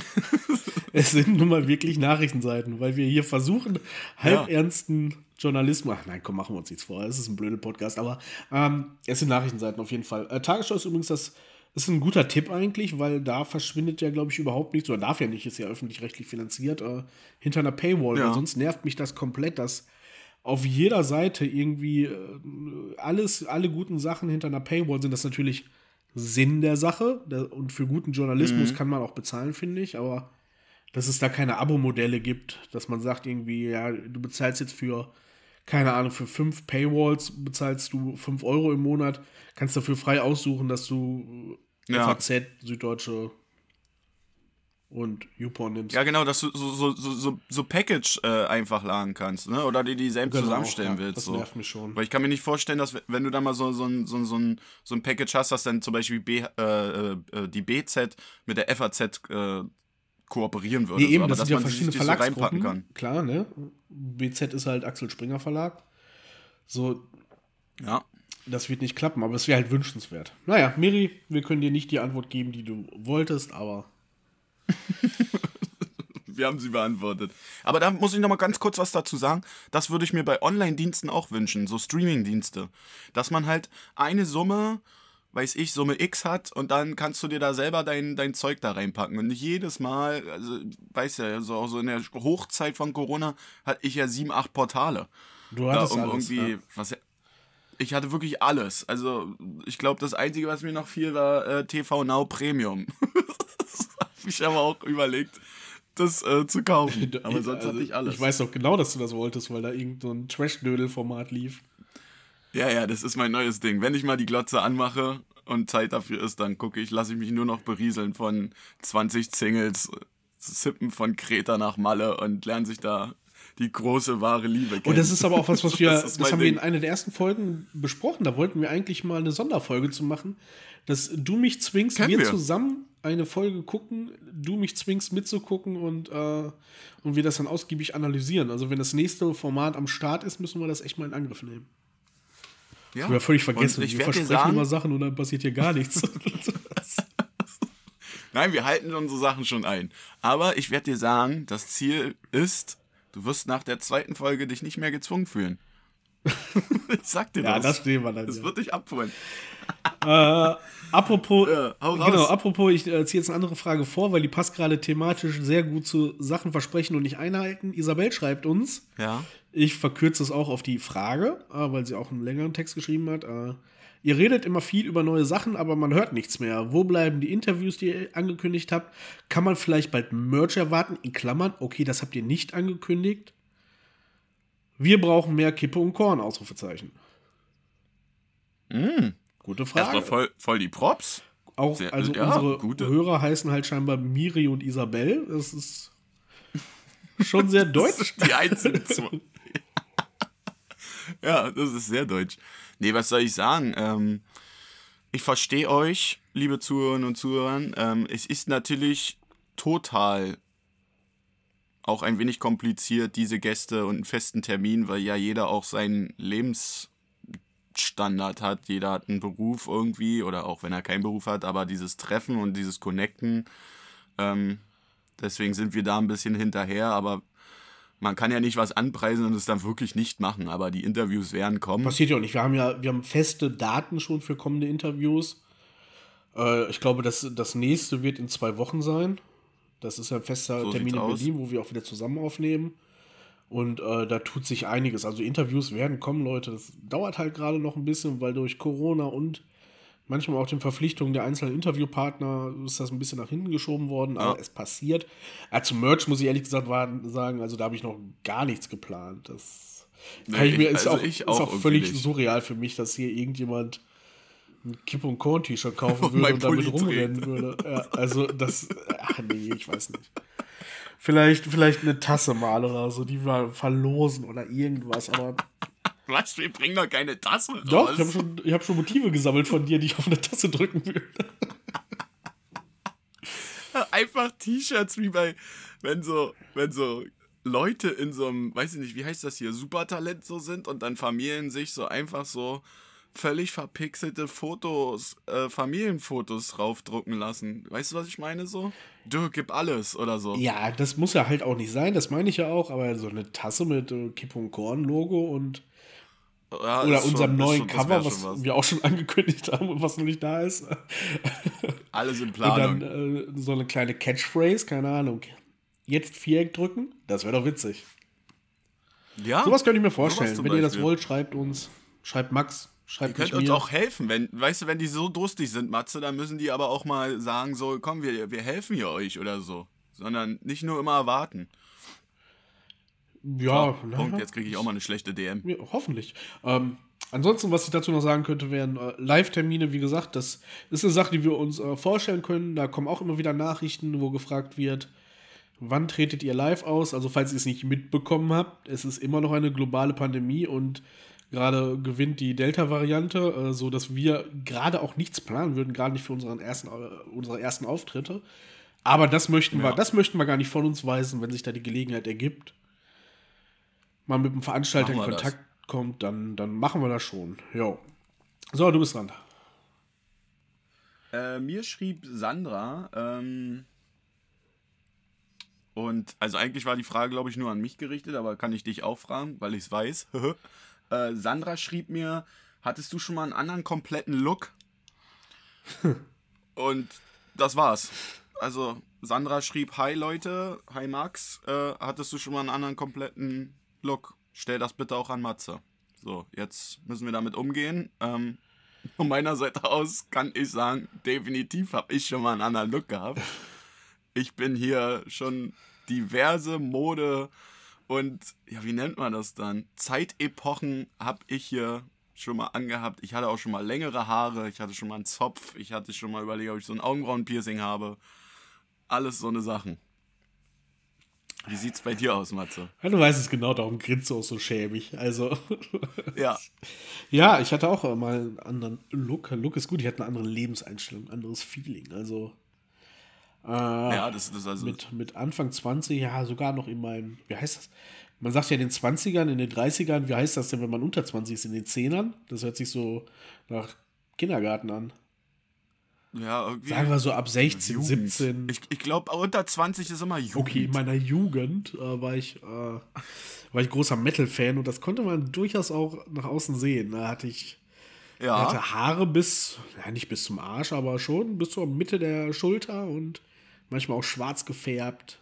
es sind nun mal wirklich Nachrichtenseiten, weil wir hier versuchen, halbernsten ja. Journalismus. Ach nein, komm, machen wir uns nichts vor. Es ist ein blöder Podcast, aber ähm, es sind Nachrichtenseiten auf jeden Fall. Äh, Tagesschau ist übrigens das. Ist ein guter Tipp eigentlich, weil da verschwindet ja, glaube ich, überhaupt nichts, oder darf ja nicht, ist ja öffentlich-rechtlich finanziert, äh, hinter einer Paywall. Ja. sonst nervt mich das komplett, dass auf jeder Seite irgendwie äh, alles, alle guten Sachen hinter einer Paywall sind das natürlich Sinn der Sache. Und für guten Journalismus mhm. kann man auch bezahlen, finde ich. Aber dass es da keine Abo-Modelle gibt, dass man sagt irgendwie, ja, du bezahlst jetzt für, keine Ahnung, für fünf Paywalls bezahlst du fünf Euro im Monat, kannst dafür frei aussuchen, dass du ja. FAZ, Süddeutsche und YouPorn nimmst. Ja, genau, dass du so, so, so, so, Package äh, einfach laden kannst, ne? Oder dir die selbst genau, zusammenstellen ja, willst. Das so. nervt mich schon. Weil ich kann mir nicht vorstellen, dass wenn du da mal so, so, ein, so, so, ein, so ein Package hast, dass dann zum Beispiel B, äh, äh, die BZ mit der FAZ äh, kooperieren würde. Nee, eben, so. das sind ja verschiedene Verlagsgruppen. So Klar, ne? BZ ist halt Axel Springer Verlag. So. Ja. Das wird nicht klappen, aber es wäre halt wünschenswert. Naja, Miri, wir können dir nicht die Antwort geben, die du wolltest, aber Wir haben sie beantwortet. Aber da muss ich noch mal ganz kurz was dazu sagen. Das würde ich mir bei Online-Diensten auch wünschen, so Streaming-Dienste. Dass man halt eine Summe, weiß ich, Summe X hat und dann kannst du dir da selber dein, dein Zeug da reinpacken. Und nicht jedes Mal, also, weiß ja, so, auch so in der Hochzeit von Corona hatte ich ja sieben, acht Portale. Du hattest da, um alles, irgendwie, ja. was, ich hatte wirklich alles. Also, ich glaube, das Einzige, was mir noch fiel, war äh, TV Now Premium. ich aber auch überlegt, das äh, zu kaufen. Aber sonst also, hatte ich alles. Ich weiß doch genau, dass du das wolltest, weil da irgend so ein Trash-Dödel-Format lief. Ja, ja, das ist mein neues Ding. Wenn ich mal die Glotze anmache und Zeit dafür ist, dann gucke ich, lasse ich mich nur noch berieseln von 20 Singles. Sippen von Kreta nach Malle und lernen sich da die große wahre Liebe kennen. Und das ist aber auch was, was wir, das, das haben wir in Ding. einer der ersten Folgen besprochen. Da wollten wir eigentlich mal eine Sonderfolge zu machen, dass du mich zwingst, wir, wir. zusammen eine Folge gucken, du mich zwingst mitzugucken und, äh, und wir das dann ausgiebig analysieren. Also wenn das nächste Format am Start ist, müssen wir das echt mal in Angriff nehmen. ja. Wir haben völlig vergessen, ich wir versprechen sagen, immer Sachen und dann passiert hier gar nichts. Nein, wir halten unsere Sachen schon ein. Aber ich werde dir sagen, das Ziel ist, du wirst nach der zweiten Folge dich nicht mehr gezwungen fühlen. ich sag dir ja, das. das stehen wir dann. Das Ja. wird dich abholen. Äh, apropos, Ja, genau, apropos, ich äh, ziehe jetzt eine andere Frage vor, weil die passt gerade thematisch sehr gut zu Sachen versprechen und nicht einhalten. Isabel schreibt uns, Ja. ich verkürze es auch auf die Frage, äh, weil sie auch einen längeren Text geschrieben hat. Äh, ihr redet immer viel über neue Sachen, aber man hört nichts mehr. Wo bleiben die Interviews, die ihr angekündigt habt? Kann man vielleicht bald Merch erwarten? In Klammern, okay, das habt ihr nicht angekündigt. Wir brauchen mehr Kippe und Korn, Ausrufezeichen. Gute Frage. Erstmal voll, voll die Props. Auch, Sehr- also ja, unsere gute. Hörer heißen halt scheinbar Miri und Isabel. Das ist schon sehr deutsch. Die einzigen zwei. ja, das ist sehr deutsch. Nee, was soll ich sagen? Ähm, ich verstehe euch, liebe Zuhörerinnen und Zuhörer. Ähm, es ist natürlich total auch ein wenig kompliziert, diese Gäste und einen festen Termin, weil ja jeder auch seinen Lebensstandard hat. Jeder hat einen Beruf irgendwie oder auch wenn er keinen Beruf hat, aber dieses Treffen und dieses Connecten, ähm, deswegen sind wir da ein bisschen hinterher, aber man kann ja nicht was anpreisen und es dann wirklich nicht machen, aber die Interviews werden kommen. Passiert ja auch nicht. Wir haben ja wir haben feste Daten schon für kommende Interviews. Äh, ich glaube, das, das nächste wird in zwei Wochen sein. Das ist ja ein fester So Termin in aus. Berlin, wo wir auch wieder zusammen aufnehmen. Und äh, da tut sich einiges. Also Interviews werden kommen, Leute. Das dauert halt gerade noch ein bisschen, weil durch Corona und manchmal auch den Verpflichtungen der einzelnen Interviewpartner ist das ein bisschen nach hinten geschoben worden, aber Ja. es passiert. Äh, zum Merch muss ich ehrlich gesagt sagen, also da habe ich noch gar nichts geplant. Das Nee, ich mir, ich- ist also auch, ich ist auch völlig nicht. surreal für mich, dass hier irgendjemand ein Kipp- und Korn-T-Shirt kaufen Und würde mein und damit rumrennen würde. Ja, also das, ach nee, ich weiß nicht. Vielleicht, vielleicht eine Tasse mal oder so, die wir verlosen oder irgendwas, aber Was? Wir bringen doch keine Tasse raus. doch, ich habe schon, ich hab schon Motive gesammelt von dir, die ich auf eine Tasse drücken würde. Einfach T-Shirts wie bei, wenn so, wenn so Leute in so einem, weiß ich nicht, wie heißt das hier, Supertalent so sind und dann Familien sich so einfach so völlig verpixelte Fotos, äh, Familienfotos draufdrucken lassen. Weißt du, was ich meine so? Du, gib alles oder so. Ja, das muss ja halt auch nicht sein, das meine ich ja auch, aber so eine Tasse mit äh, Kipp und Korn-Logo und Ja, oder schon- unserem ist neuen schon- Cover, was, schon wir auch schon angekündigt haben und was noch nicht da ist. Alles in Und Planung. dann äh, so eine kleine Catchphrase, keine Ahnung. Jetzt Viereck drücken, das wäre doch witzig. ja, Sowas könnte ich mir vorstellen. Wenn ihr das Beispiel. wollt, schreibt uns. Schreibt Max, schreibt Könnt nicht uns mir. auch helfen, wenn, weißt du, wenn die so durstig sind, Matze, dann müssen die aber auch mal sagen, so, komm, wir, wir helfen hier euch oder so. Sondern nicht nur immer erwarten. ja, So, Punkt, jetzt kriege ich auch mal eine schlechte DM. Ja, hoffentlich. Ähm, ansonsten, was ich dazu noch sagen könnte, wären äh, Live-Termine, wie gesagt, das ist eine Sache, die wir uns äh, vorstellen können. Da kommen auch immer wieder Nachrichten, wo gefragt wird, wann tretet ihr live aus? Also, falls ihr es nicht mitbekommen habt, es ist immer noch eine globale Pandemie und gerade gewinnt die Delta-Variante, äh, so dass wir gerade auch nichts planen würden, gerade nicht für unseren ersten, äh, unsere ersten Auftritte. Aber das möchten wir, Ja. das möchten wir gar nicht von uns weisen, wenn sich da die Gelegenheit ergibt mal mit dem Veranstalter in wir das. Kontakt kommt, dann, dann machen wir das schon. Jo. So, du bist dran. Äh, mir schrieb Sandra, ähm, und also eigentlich war die Frage, glaube ich, nur an mich gerichtet, aber kann ich dich auch fragen, weil ich es weiß. äh, Sandra schrieb mir, hattest du schon mal einen anderen kompletten Look? und das war's. Also Sandra schrieb, hi Leute, hi Max, äh, hattest du schon mal einen anderen kompletten Look? Stell das bitte auch an Matze. So, jetzt müssen wir damit umgehen. Ähm, von meiner Seite aus kann ich sagen, definitiv habe ich schon mal einen anderen Look gehabt. Ich bin hier schon diverse Mode und, ja, wie nennt man das dann? Zeitepochen habe ich hier schon mal angehabt. Ich hatte auch schon mal längere Haare, ich hatte schon mal einen Zopf, ich hatte schon mal überlegt, ob ich so ein Augenbrauenpiercing habe. Alles so eine Sachen. Wie sieht's bei dir aus, Matze? Ja, du weißt es genau, darum grinst du auch so schäbig. Also. Ja. Ja, ich hatte auch mal einen anderen Look. Look ist gut, ich hatte eine andere Lebenseinstellung, ein anderes Feeling. Also. Äh, Ja, das das also. mit, mit Anfang 20, ja, sogar noch in meinen, wie heißt das? Man sagt ja in den 20ern, in den 30ern, wie heißt das denn, wenn man unter 20 ist, in den 10ern? Das hört sich so nach Kindergarten an. ja, irgendwie. Sagen wir so ab 16, Jugend. 17. Ich, ich glaube, unter 20 ist immer Jugend. Okay, in meiner Jugend äh, war ich, äh, war ich großer Metal-Fan und das konnte man durchaus auch nach außen sehen. Da hatte ich ich ja. hatte Haare bis, ja nicht bis zum Arsch, aber schon bis zur Mitte der Schulter und manchmal auch schwarz gefärbt.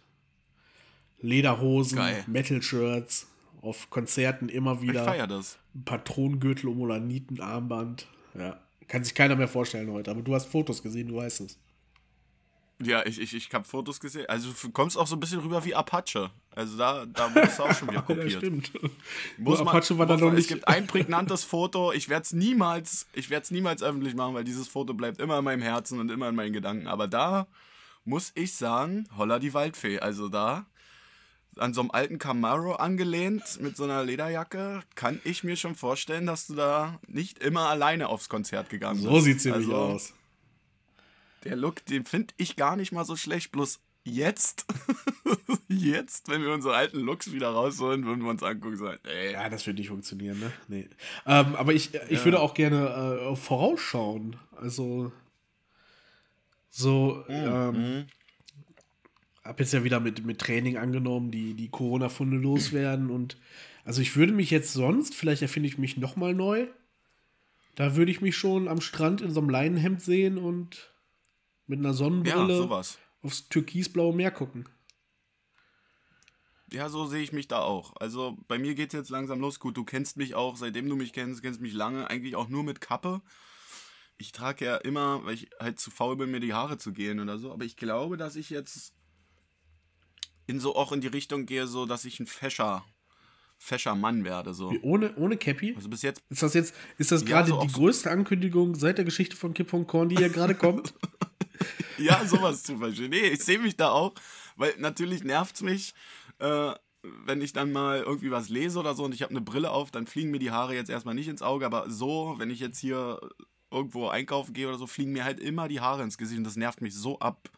Lederhosen, Geil. Metal-Shirts, auf Konzerten immer Ich wieder feier das. ein Patronengürtel um Olanitenarmband. Ja, kann sich keiner mehr vorstellen heute, aber du hast Fotos gesehen, du weißt es. Ja, ich, ich, ich habe Fotos gesehen. Also du kommst auch so ein bisschen rüber wie Apache. Also da, da wurdest du auch schon wieder Ja, kopiert. stimmt. Muss man- Apache war muss noch man- nicht. Es gibt ein prägnantes Foto. Ich werde es niemals, ich werde es niemals öffentlich machen, weil dieses Foto bleibt immer in meinem Herzen und immer in meinen Gedanken. Aber da muss ich sagen, holla die Waldfee. Also da an so einem alten Camaro angelehnt mit so einer Lederjacke, kann ich mir schon vorstellen, dass du da nicht immer alleine aufs Konzert gegangen bist. so sieht es nämlich Also, aus. Der Look, den finde ich gar nicht mal so schlecht. Bloß jetzt, jetzt, wenn wir unsere alten Looks wieder rausholen, würden wir uns angucken sagen, ey, Ja, das wird nicht funktionieren, ne? Nee. Ähm, aber ich, ich würde auch gerne äh, vorausschauen. Also so, ähm, hab jetzt ja wieder mit, mit Training angenommen, die, die Corona-Funde loswerden und also ich würde mich jetzt sonst, vielleicht erfinde ich mich nochmal neu. Da würde ich mich schon am Strand in so einem Leinenhemd sehen und mit einer ja, Sonnenbrille sowas. aufs türkisblaue Meer gucken. Ja, so sehe ich mich da auch. Also bei mir geht es jetzt langsam los. Gut, du kennst mich auch, seitdem du mich kennst, kennst mich lange, eigentlich auch nur mit Kappe. Ich trage ja immer, weil ich halt zu faul bin, mir die Haare zu gehen oder so. Aber ich glaube, dass ich jetzt in so auch in die Richtung gehe, so dass ich ein fescher, fescher Mann werde. So. Wie Ohne, ohne Cappy? Also bis jetzt Ist das jetzt, ist das Ja, gerade so die größte Ankündigung seit der Geschichte von Kip und Korn, die hier gerade kommt? Ja, sowas zum Beispiel. Nee, ich sehe mich da auch, weil natürlich nervt es mich, äh, wenn ich dann mal irgendwie was lese oder so und ich habe eine Brille auf, dann fliegen mir die Haare jetzt erstmal nicht ins Auge, aber so, wenn ich jetzt hier irgendwo einkaufen gehe oder so, fliegen mir halt immer die Haare ins Gesicht und das nervt mich so ab,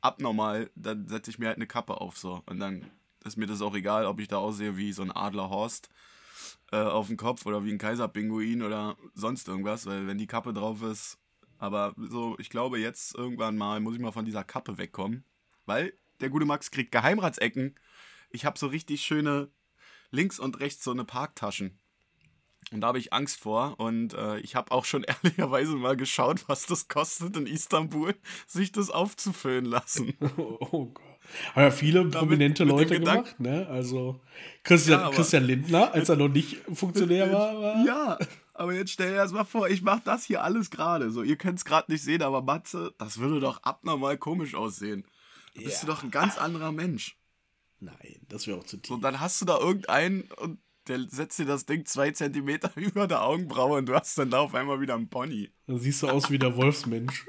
abnormal, dann setze ich mir halt eine Kappe auf so und dann ist mir das auch egal, ob ich da aussehe wie so ein Adlerhorst äh, auf dem Kopf oder wie ein Kaiserpinguin oder sonst irgendwas, weil wenn die Kappe drauf ist, aber so, ich glaube, jetzt irgendwann mal muss ich mal von dieser Kappe wegkommen. Weil der gute Max kriegt Geheimratsecken. Ich habe so richtig schöne links und rechts so eine Parktaschen. Und da habe ich Angst vor. Und äh, ich habe auch schon ehrlicherweise mal geschaut, was das kostet in Istanbul, sich das aufzufüllen lassen. oh, oh Gott. Haben ja viele prominente mit dem Leute gemacht, ne? Also Christian, Ja, Christian Lindner, als er noch nicht Funktionär war, war Ja, aber jetzt stell dir das mal vor, ich mache das hier alles gerade. So, ihr könnt es gerade nicht sehen, aber Matze, das würde doch abnormal komisch aussehen. Da bist du Ja. doch ein ganz anderer Mensch. Nein, das wäre auch zu tief. Und dann hast du da irgendeinen und der setzt dir das Ding zwei Zentimeter über der Augenbraue und du hast dann da auf einmal wieder einen Pony. Dann siehst du aus wie der Wolfsmensch.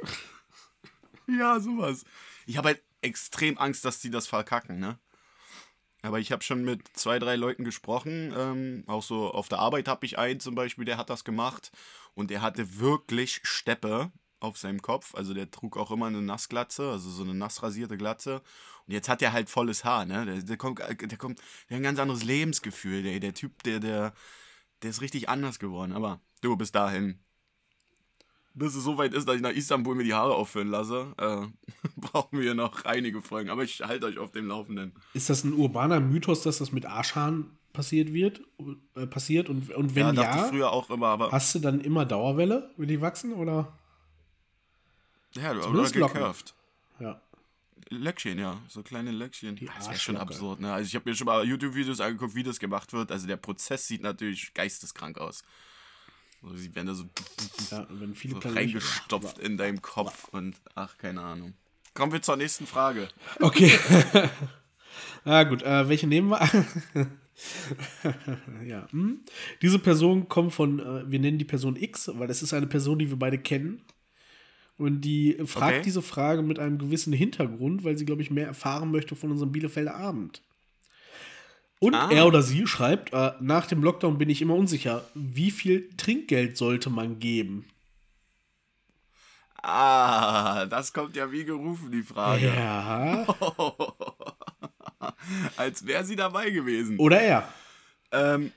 Ja, sowas. Ich habe halt extrem Angst, dass die das verkacken, ne? Aber ich habe schon mit zwei, drei Leuten gesprochen. Ähm, auch so auf der Arbeit habe ich einen zum Beispiel, der hat das gemacht. Und der hatte wirklich Steppe auf seinem Kopf. Also der trug auch immer eine Nassglatze, also so eine nassrasierte Glatze. Und jetzt hat er halt volles Haar, ne? Der, der kommt, der kommt, der hat ein ganz anderes Lebensgefühl. Der, der Typ, der, der, der ist richtig anders geworden. Aber du, bis dahin. Bis es soweit ist, dass ich nach Istanbul mir die Haare auffüllen lasse, äh, brauchen wir noch einige Folgen. Aber ich halte euch auf dem Laufenden. Ist das ein urbaner Mythos, dass das mit Arschhaaren passiert wird? Äh, passiert? Und, und wenn ja, ja, früher auch immer, aber. hast du dann immer Dauerwelle, wenn die wachsen? Oder? Ja, oder zumindest Locken. gecurved. Ja. Löckchen, ja. So kleine Löckchen. Die das wäre schon absurd, ne? Also ich habe mir schon mal YouTube-Videos angeguckt, wie das gemacht wird. Also der Prozess sieht natürlich geisteskrank aus. Also sie werden da so, ja wenn viele so reingestopft in deinem Kopf und ach, keine Ahnung. Kommen wir zur nächsten Frage. Okay. ah, gut. Äh, welche nehmen wir? ja. Hm. Diese Person kommt von, äh, wir nennen die Person X, weil das ist eine Person, die wir beide kennen. Und die fragt Okay. diese Frage mit einem gewissen Hintergrund, weil sie, glaube ich, mehr erfahren möchte von unserem Bielefelder Abend. Und ah. er oder sie schreibt, äh, nach dem Lockdown bin ich immer unsicher, wie viel Trinkgeld sollte man geben? Ah, das kommt ja wie gerufen, die Frage. Ja. Als wäre sie dabei gewesen. Oder er. Ähm,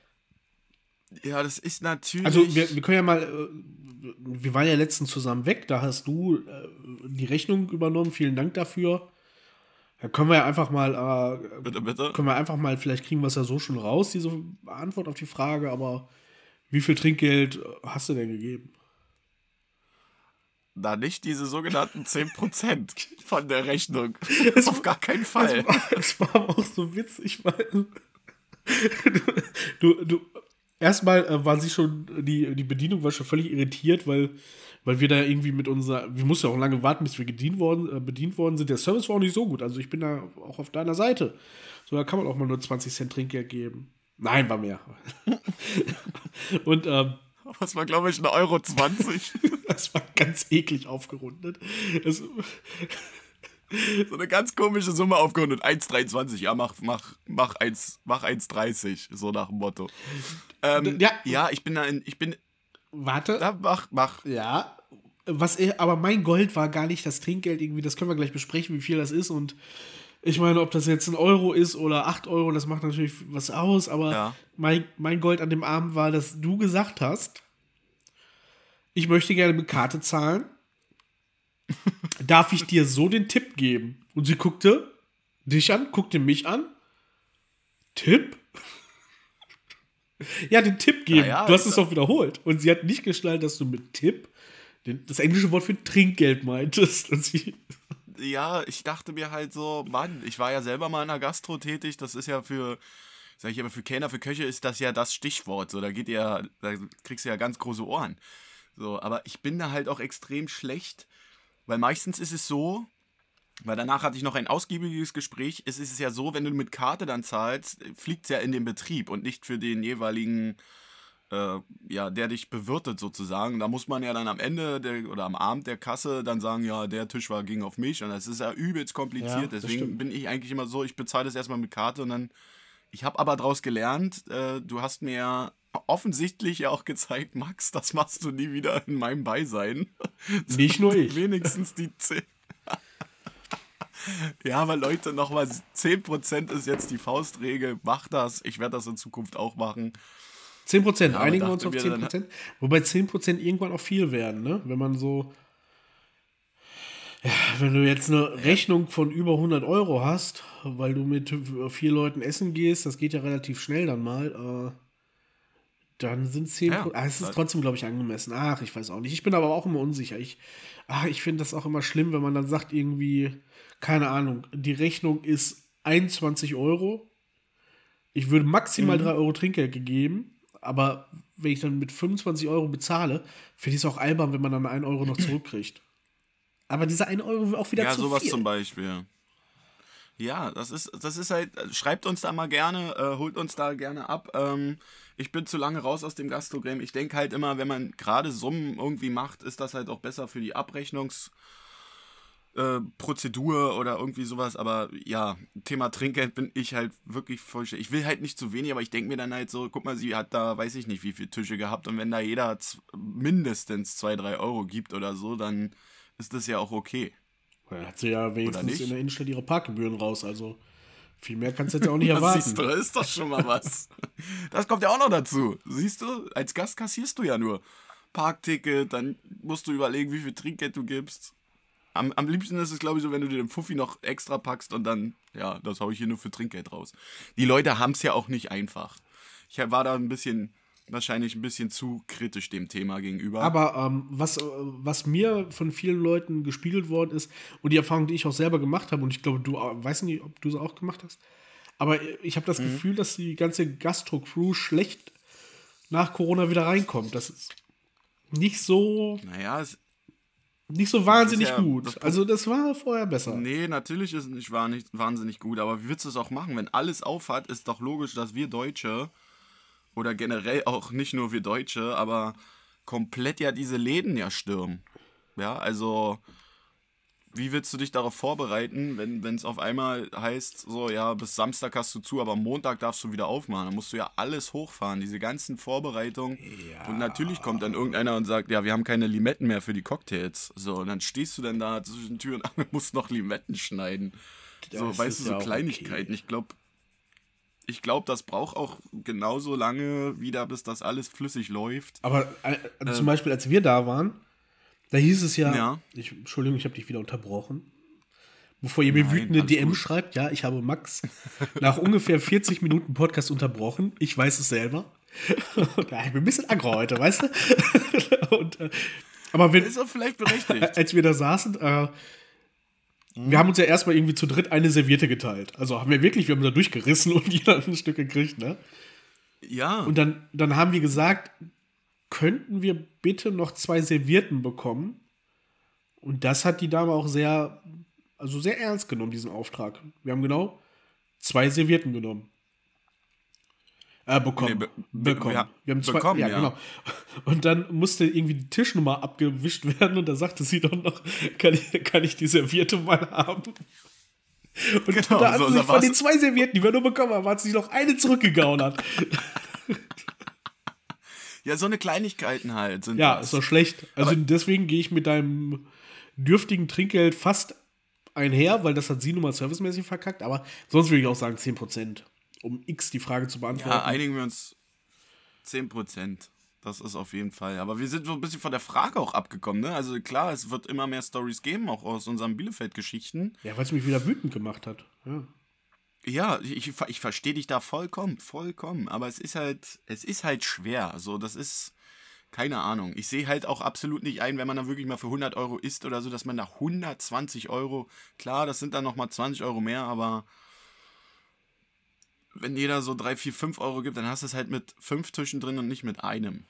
ja, das ist natürlich. Also, wir, wir können ja mal. Wir waren ja letztens zusammen weg, da hast du äh, die Rechnung übernommen. Vielen Dank dafür. Da können wir ja einfach mal. Äh, bitte, bitte. Können wir einfach mal, vielleicht kriegen wir es ja so schon raus, diese Antwort auf die Frage, aber wie viel Trinkgeld hast du denn gegeben? Na, nicht diese sogenannten 10% von der Rechnung. Das Auf gar keinen Fall. Das war, war auch so witzig, weil. du, du, erstmal äh, waren sie schon, die, die Bedienung war schon völlig irritiert, weil, weil wir da irgendwie mit unserer, wir mussten ja auch lange warten, bis wir bedient worden, äh, bedient worden sind. Der Service war auch nicht so gut. Also ich bin da auch auf deiner Seite. So, da kann man auch mal nur 20 Cent Trinkgeld geben. Nein, war mehr. Und ähm, was war, glaube ich, 1,20 Euro. 20. das war ganz eklig aufgerundet. Das, so eine ganz komische Summe aufgerundet. 1,23. Ja, mach, mach, mach 1,30. Mach 1, so nach dem Motto. Ähm, ja. ja, ich bin da in. Ich bin. Warte. Da, mach, mach. Ja. Was, aber mein Gold war gar nicht das Trinkgeld irgendwie. Das können wir gleich besprechen, wie viel das ist. Und ich meine, ob das jetzt ein Euro ist oder 8 Euro, das macht natürlich was aus. Aber ja. mein, mein Gold an dem Abend war, dass du gesagt hast, ich möchte gerne mit Karte zahlen. Darf ich dir so den Tipp geben? Und sie guckte dich an, guckte mich an. Tipp? ja, den Tipp geben. Ja, du hast es doch wiederholt. Und sie hat nicht geschnallt, dass du mit Tipp das englische Wort für Trinkgeld meintest. Und sie ja, ich dachte mir halt so, Mann, ich war ja selber mal in der Gastro tätig, das ist ja für, sag ich aber, für Kellner, für Köche ist das ja das Stichwort. So, da geht ja, da kriegst du ja ganz große Ohren. So, aber ich bin da halt auch extrem schlecht, weil meistens ist es so, weil danach hatte ich noch ein ausgiebiges Gespräch. Es ist ja so, wenn du mit Karte dann zahlst, fliegt es ja in den Betrieb und nicht für den jeweiligen äh, ja, der dich bewirtet sozusagen. Da muss man ja dann am Ende der, oder am Abend der Kasse dann sagen, ja, der Tisch war, ging auf mich und das ist ja übelst kompliziert. Ja, Deswegen bin ich eigentlich immer so, ich bezahle das erstmal mit Karte und dann, ich habe aber daraus gelernt, äh, du hast mir offensichtlich ja auch gezeigt, Max, das machst du nie wieder in meinem Beisein. Nicht nur ich. Wenigstens die 10. ja, aber Leute, nochmal, 10% ist jetzt die Faustregel. Mach das. Ich werde das in Zukunft auch machen. 10 Prozent, ja, einigen wir uns auf 10 Prozent. Wobei 10 Prozent irgendwann auch viel werden, ne? Wenn man so. Ja, wenn du jetzt eine Rechnung von über 100 Euro hast, weil du mit vier Leuten essen gehst, das geht ja relativ schnell dann mal, äh, dann sind 10 ja, ah, es ist trotzdem, glaube ich, angemessen. Ach, ich weiß auch nicht. Ich bin aber auch immer unsicher. Ich, ach, ich finde das auch immer schlimm, wenn man dann sagt, irgendwie, keine Ahnung, die Rechnung ist 21 Euro. Ich würde maximal mhm. 3 Euro Trinkgeld gegeben aber wenn ich dann mit 25 Euro bezahle, finde ich es auch albern, wenn man dann 1 Euro noch zurückkriegt. Aber diese 1 Euro auch wieder ja, zu sowas viel. zum Beispiel. Ja, das ist, das ist halt, schreibt uns da mal gerne, äh, holt uns da gerne ab. Ähm, ich bin zu lange raus aus dem Gastrogramm. Ich denke halt immer, wenn man gerade Summen irgendwie macht, ist das halt auch besser für die Abrechnungs- äh, oder irgendwie sowas, aber ja, Thema Trinkgeld bin ich halt wirklich voll. Ich will halt nicht zu wenig, aber ich denke mir dann halt so, guck mal, sie hat da, weiß ich nicht, wie viele Tische gehabt und wenn da jeder mindestens 2, 3 Euro gibt oder so, dann ist das ja auch okay. Ja, hat sie ja wenigstens in der Innenstadt ihre Parkgebühren raus, also viel mehr kannst du jetzt auch nicht erwarten. Siehst du, das ist doch schon mal was. das kommt ja auch noch dazu. Siehst du, als Gast kassierst du ja nur Parkticket, dann musst du überlegen, wie viel Trinkgeld du gibst. Am, am liebsten ist es, glaube ich, so, wenn du dir den Fuffi noch extra packst und dann, ja, das haue ich hier nur für Trinkgeld raus. Die Leute haben es ja auch nicht einfach. Ich war da ein bisschen, wahrscheinlich ein bisschen zu kritisch dem Thema gegenüber. Aber ähm, was, äh, was mir von vielen Leuten gespiegelt worden ist und die Erfahrung, die ich auch selber gemacht habe, und ich glaube, du äh, weißt nicht, ob du es auch gemacht hast, aber ich habe das mhm. Gefühl, dass die ganze Gastro-Crew schlecht nach Corona wieder reinkommt. Das ist nicht so. Naja, es, nicht so wahnsinnig ja, gut. Das also das war vorher besser. Nee, natürlich ist es nicht wahnsinnig gut, aber wie willst du es auch machen? Wenn alles aufhat, ist doch logisch, dass wir Deutsche oder generell auch nicht nur wir Deutsche, aber komplett ja diese Läden ja stürmen. Ja, also wie willst du dich darauf vorbereiten, wenn es auf einmal heißt, so, ja, bis Samstag hast du zu, aber Montag darfst du wieder aufmachen. Dann musst du ja alles hochfahren, diese ganzen Vorbereitungen. Ja. Und natürlich kommt dann irgendeiner und sagt, ja, wir haben keine Limetten mehr für die Cocktails. So, und dann stehst du dann da zwischen Tür und Angel, musst noch Limetten schneiden. Das so, weißt du, so ja Kleinigkeiten. Okay. Ich glaube, ich glaube, das braucht auch genauso lange wieder, bis das alles flüssig läuft. Aber äh, äh, zum Beispiel, als wir da waren, da hieß es ja, ja. Ich, Entschuldigung, ich habe dich wieder unterbrochen. Bevor ihr mir Nein, wütende DM gut. schreibt, ja, ich habe Max nach ungefähr 40 Minuten Podcast unterbrochen. Ich weiß es selber. ja, ich bin ein bisschen aggro heute, weißt du? Und, äh, aber wenn, ist auch vielleicht berechtigt. Als wir da saßen, äh, wir haben uns ja erstmal irgendwie zu dritt eine Serviette geteilt. Also haben wir wirklich, wir haben da durchgerissen und jeder ein Stück gekriegt, ne? Ja. Und dann, dann haben wir gesagt, könnten wir bitte noch zwei Servierten bekommen? Und das hat die Dame auch sehr, also sehr ernst genommen, diesen Auftrag. Wir haben genau zwei Servierten genommen. Äh, bekommen. Nee, be bekommen. Ja, wir haben zwei, bekommen, ja, ja, genau. Und dann musste irgendwie die Tischnummer abgewischt werden und da sagte sie doch noch, kann ich, kann ich die Serviette mal haben? Und genau, da hat so, sie sich von den zwei Servietten, die wir nur bekommen haben, hat sie noch eine zurückgegaunert. Ja, so eine Kleinigkeiten halt. Sind ja, das. ist doch schlecht. Also Aber deswegen gehe ich mit deinem dürftigen Trinkgeld fast einher, weil das hat sie nun mal servicemäßig verkackt. Aber sonst würde ich auch sagen 10%, um X die Frage zu beantworten. Ja, einigen wir uns 10%. Das ist auf jeden Fall. Aber wir sind so ein bisschen von der Frage auch abgekommen, ne? Also klar, es wird immer mehr Stories geben, auch aus unseren Bielefeld-Geschichten. Ja, weil es mich wieder wütend gemacht hat. Ja. Ja, ich, ich verstehe dich da vollkommen, vollkommen. Aber es ist halt, es ist halt schwer. Also, das ist, keine Ahnung. Ich sehe halt auch absolut nicht ein, wenn man da wirklich mal für 100 Euro isst oder so, dass man da 120 Euro, klar, das sind dann nochmal 20 Euro mehr, aber wenn jeder so 3, 4, 5 Euro gibt, dann hast du es halt mit fünf Tischen drin und nicht mit einem.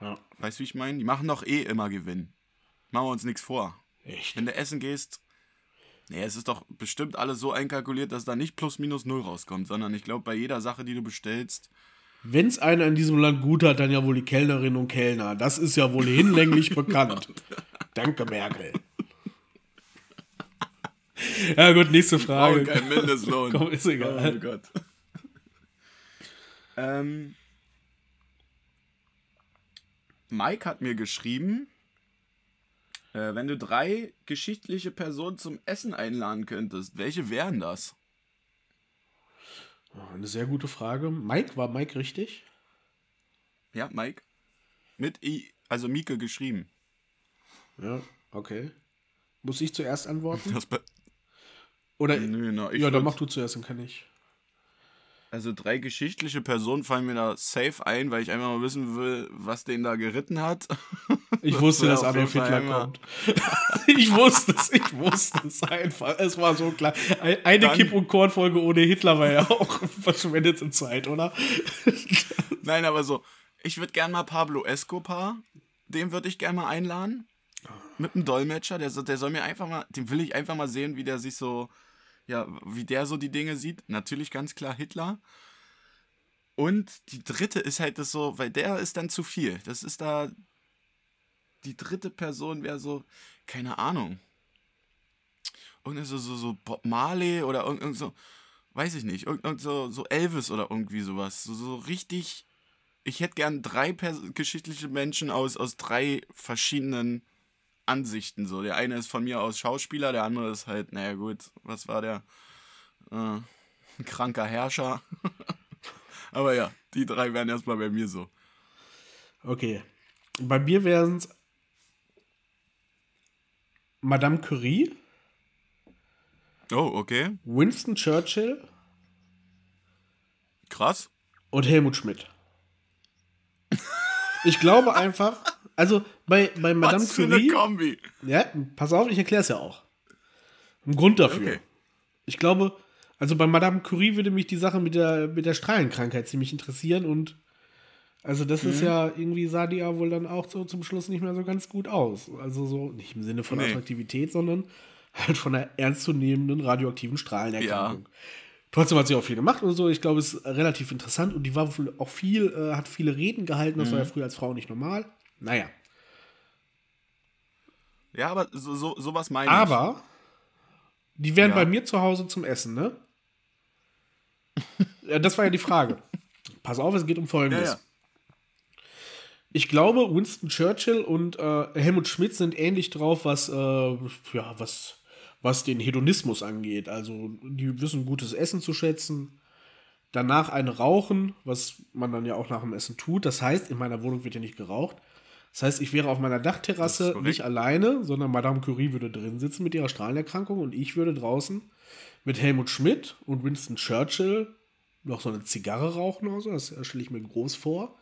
Ja. Weißt du, wie ich meine? Die machen doch eh immer Gewinn. Machen wir uns nichts vor. Echt? Wenn du essen gehst, Nee, es ist doch bestimmt alles so einkalkuliert, dass da nicht plus minus null rauskommt, sondern ich glaube, bei jeder Sache, die du bestellst. Wenn es einer in diesem Land gut hat, dann ja wohl die Kellnerinnen und Kellner. Das ist ja wohl hinlänglich bekannt. Danke, Merkel. Ja, gut, nächste Frage. kein Mindestlohn. Komm, ist egal. Oh Gott. Ähm, Mike hat mir geschrieben, äh, wenn du drei geschichtliche Personen zum Essen einladen könntest, welche wären das? Oh, eine sehr gute Frage. Mike, war Mike richtig? Ja, Mike. Mit I, also Mieke geschrieben. Ja, okay. Muss ich zuerst antworten? Oder? Nö, na, ja, dann mach du zuerst, dann kann ich. Also drei geschichtliche Personen fallen mir da safe ein, weil ich einfach mal wissen will, was den da geritten hat. Ich wusste, dass Adolf Hitler kommt. ich wusste es, ich wusste es einfach. Es war so klar. Eine Dann, Kipp- und Kornfolge ohne Hitler war ja auch verschwendete Zeit, oder? Nein, aber so, ich würde gern mal Pablo Escobar, den würde ich gern mal einladen. Mit einem Dolmetscher, der, der soll mir einfach mal, den will ich einfach mal sehen, wie der sich so, ja, wie der so die Dinge sieht. Natürlich ganz klar Hitler. Und die dritte ist halt das so, weil der ist dann zu viel. Das ist da, die dritte Person wäre so, keine Ahnung. Irgendein so, so, so Bob Marley oder irgend so, weiß ich nicht, irgend so, so Elvis oder irgendwie sowas. So, so richtig. Ich hätte gern drei geschichtliche Menschen aus, aus drei verschiedenen Ansichten. So, der eine ist von mir aus Schauspieler, der andere ist halt, naja gut, was war der? Äh, ein kranker Herrscher. Aber ja, die drei wären erstmal bei mir so. Okay. Bei mir wären es Madame Curie. Oh, okay. Winston Churchill. Krass. Und Helmut Schmidt. Ich glaube einfach, also bei, bei Madame Was Curie. Für eine Kombi. Ja, pass auf, ich erkläre es ja auch. Ein Grund dafür. Okay. Ich glaube, also bei Madame Curie würde mich die Sache mit der, mit der Strahlenkrankheit ziemlich interessieren und also das mhm. ist ja, irgendwie sah die ja wohl dann auch so zum Schluss nicht mehr so ganz gut aus. Also so, nicht im Sinne von nee. Attraktivität, sondern halt von einer ernstzunehmenden radioaktiven Strahlenerkrankung. Ja. Trotzdem hat sie auch viel gemacht und so. Ich glaube, es ist relativ interessant und die war auch viel, äh, hat viele Reden gehalten. Das mhm. war ja früher als Frau nicht normal. Naja. Ja, aber so, so, sowas meine ich. Aber die wären Ja. bei mir zu Hause zum Essen, ne? ja, das war ja die Frage. Pass auf, es geht um Ja, Folgendes. ja. Ich glaube, Winston Churchill und äh, Helmut Schmidt sind ähnlich drauf, was, äh, ja, was, was den Hedonismus angeht. Also, die wissen gutes Essen zu schätzen. Danach eine rauchen, was man dann ja auch nach dem Essen tut. Das heißt, in meiner Wohnung wird ja nicht geraucht. Das heißt, ich wäre auf meiner Dachterrasse nicht alleine, sondern Madame Curie würde drin sitzen mit ihrer Strahlenerkrankung und ich würde draußen mit Helmut Schmidt und Winston Churchill noch so eine Zigarre rauchen oder so. Das stelle ich mir groß vor.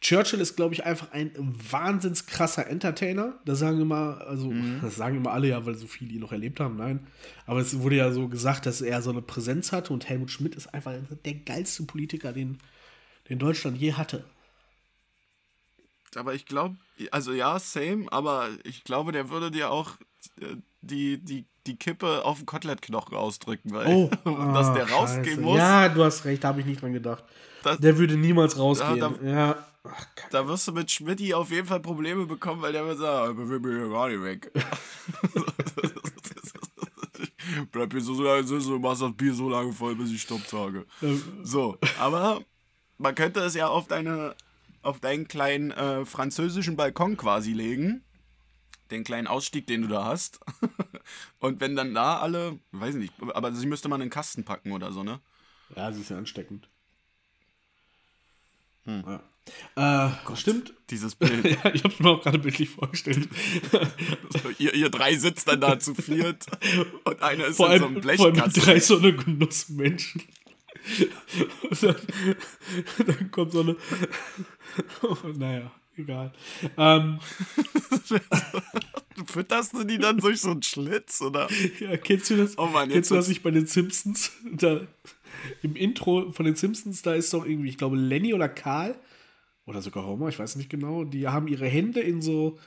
Churchill ist, glaube ich, einfach ein wahnsinns krasser Entertainer. Das sagen immer, also, das sagen immer alle ja, weil so viele ihn noch erlebt haben, nein. Aber es wurde ja so gesagt, dass er so eine Präsenz hatte und Helmut Schmidt ist einfach der geilste Politiker, den, den Deutschland je hatte. Aber ich glaube, also ja, same, aber ich glaube, der würde dir auch äh, die, die, die Kippe auf den Kotelettknochen ausdrücken, weil Oh, dass der ah, rausgehen scheiße. muss, Ja, du hast recht, da habe ich nicht dran gedacht. Das- der würde niemals rausgehen. da- Ja. Ach, da wirst du mit Schmidti auf jeden Fall Probleme bekommen, weil der wird sagen, ich will mir hier gar nicht weg. Bleib hier so lange sitzen und machst das Bier so lange voll, bis ich Stopp sage. So, aber man könnte es ja auf deine auf deinen kleinen äh, französischen Balkon quasi legen. Den kleinen Ausstieg, den du da hast. Und wenn dann da alle, weiß nicht, aber sie müsste man in den Kasten packen oder so, ne? Ja, sie ist ja ansteckend. Hm. Ja. Äh, stimmt. Dieses Bild. Ja, ich habe es mir auch gerade bildlich vorgestellt. ihr, ihr drei sitzt dann da zu viert und einer ist vor, in so einem allem, vor allem Blechkasten. drei so eine Genussmenschen. Dann, dann kommt so eine. Oh, naja, egal. Ähm, Fütterst du die dann durch so einen Schlitz oder? ja, kennst du das? Oh Mann, jetzt kennst du das nicht bei den Simpsons? Da, Im Intro von den Simpsons, da ist doch irgendwie, ich glaube, Lenny oder Karl oder sogar Homer, ich weiß nicht genau, die haben ihre Hände in so.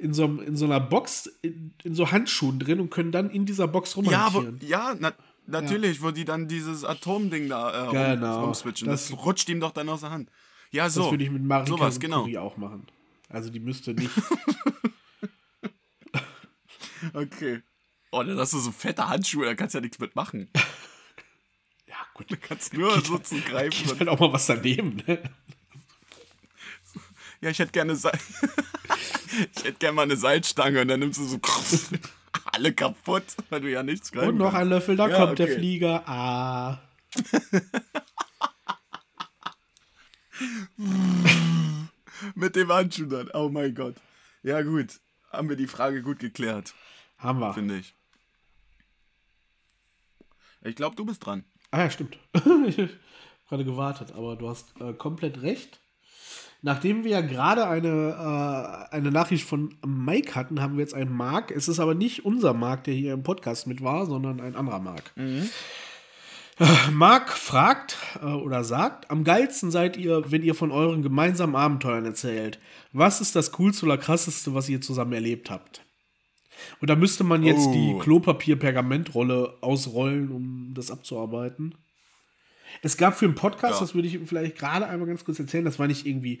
In so, in so einer Box, in, in so Handschuhen drin und können dann in dieser Box Ja, wo, rumhantieren. ja na, natürlich, wo die dann dieses Atomding da äh, Genau. rum, rumswitchen. Das, Das- rutscht ihm doch dann aus der Hand. Ja, so. Das würde ich mit Marika sowas, genau. Curie auch machen. Also die müsste nicht. Okay. Oh, dann hast du so fette Handschuhe, da kannst du ja nichts mitmachen. ja, gut. Du kannst nur so zu greifen. Geht Und, halt auch mal was daneben, ne? ja, ich hätte gerne Seil. ich hätte gerne mal eine Seilstange und dann nimmst du so alle kaputt, weil du ja nichts greifen Und noch kannst. ein Löffel, da Ja, kommt der okay. Flieger. Ah. Mit dem Handschuh dann. Oh mein Gott. Ja, gut. Haben wir die Frage gut geklärt, Haben wir. finde ich. Ich glaube, du bist dran. Ah ja, stimmt. ich habe gerade gewartet, aber du hast äh, komplett recht. Nachdem wir ja gerade eine, äh, eine Nachricht von Mike hatten, haben wir jetzt einen Mark. Es ist aber nicht unser Mark, der hier im Podcast mit war, sondern ein anderer Mark. Äh, Mark fragt äh, oder sagt, am geilsten seid ihr, wenn ihr von euren gemeinsamen Abenteuern erzählt. Was ist das Coolste oder Krasseste, was ihr zusammen erlebt habt? Und da müsste man jetzt Oh. die Klopapier-Pergamentrolle ausrollen, um das abzuarbeiten. Es gab für einen Podcast, Ja. das würde ich vielleicht gerade einmal ganz kurz erzählen, das war nicht irgendwie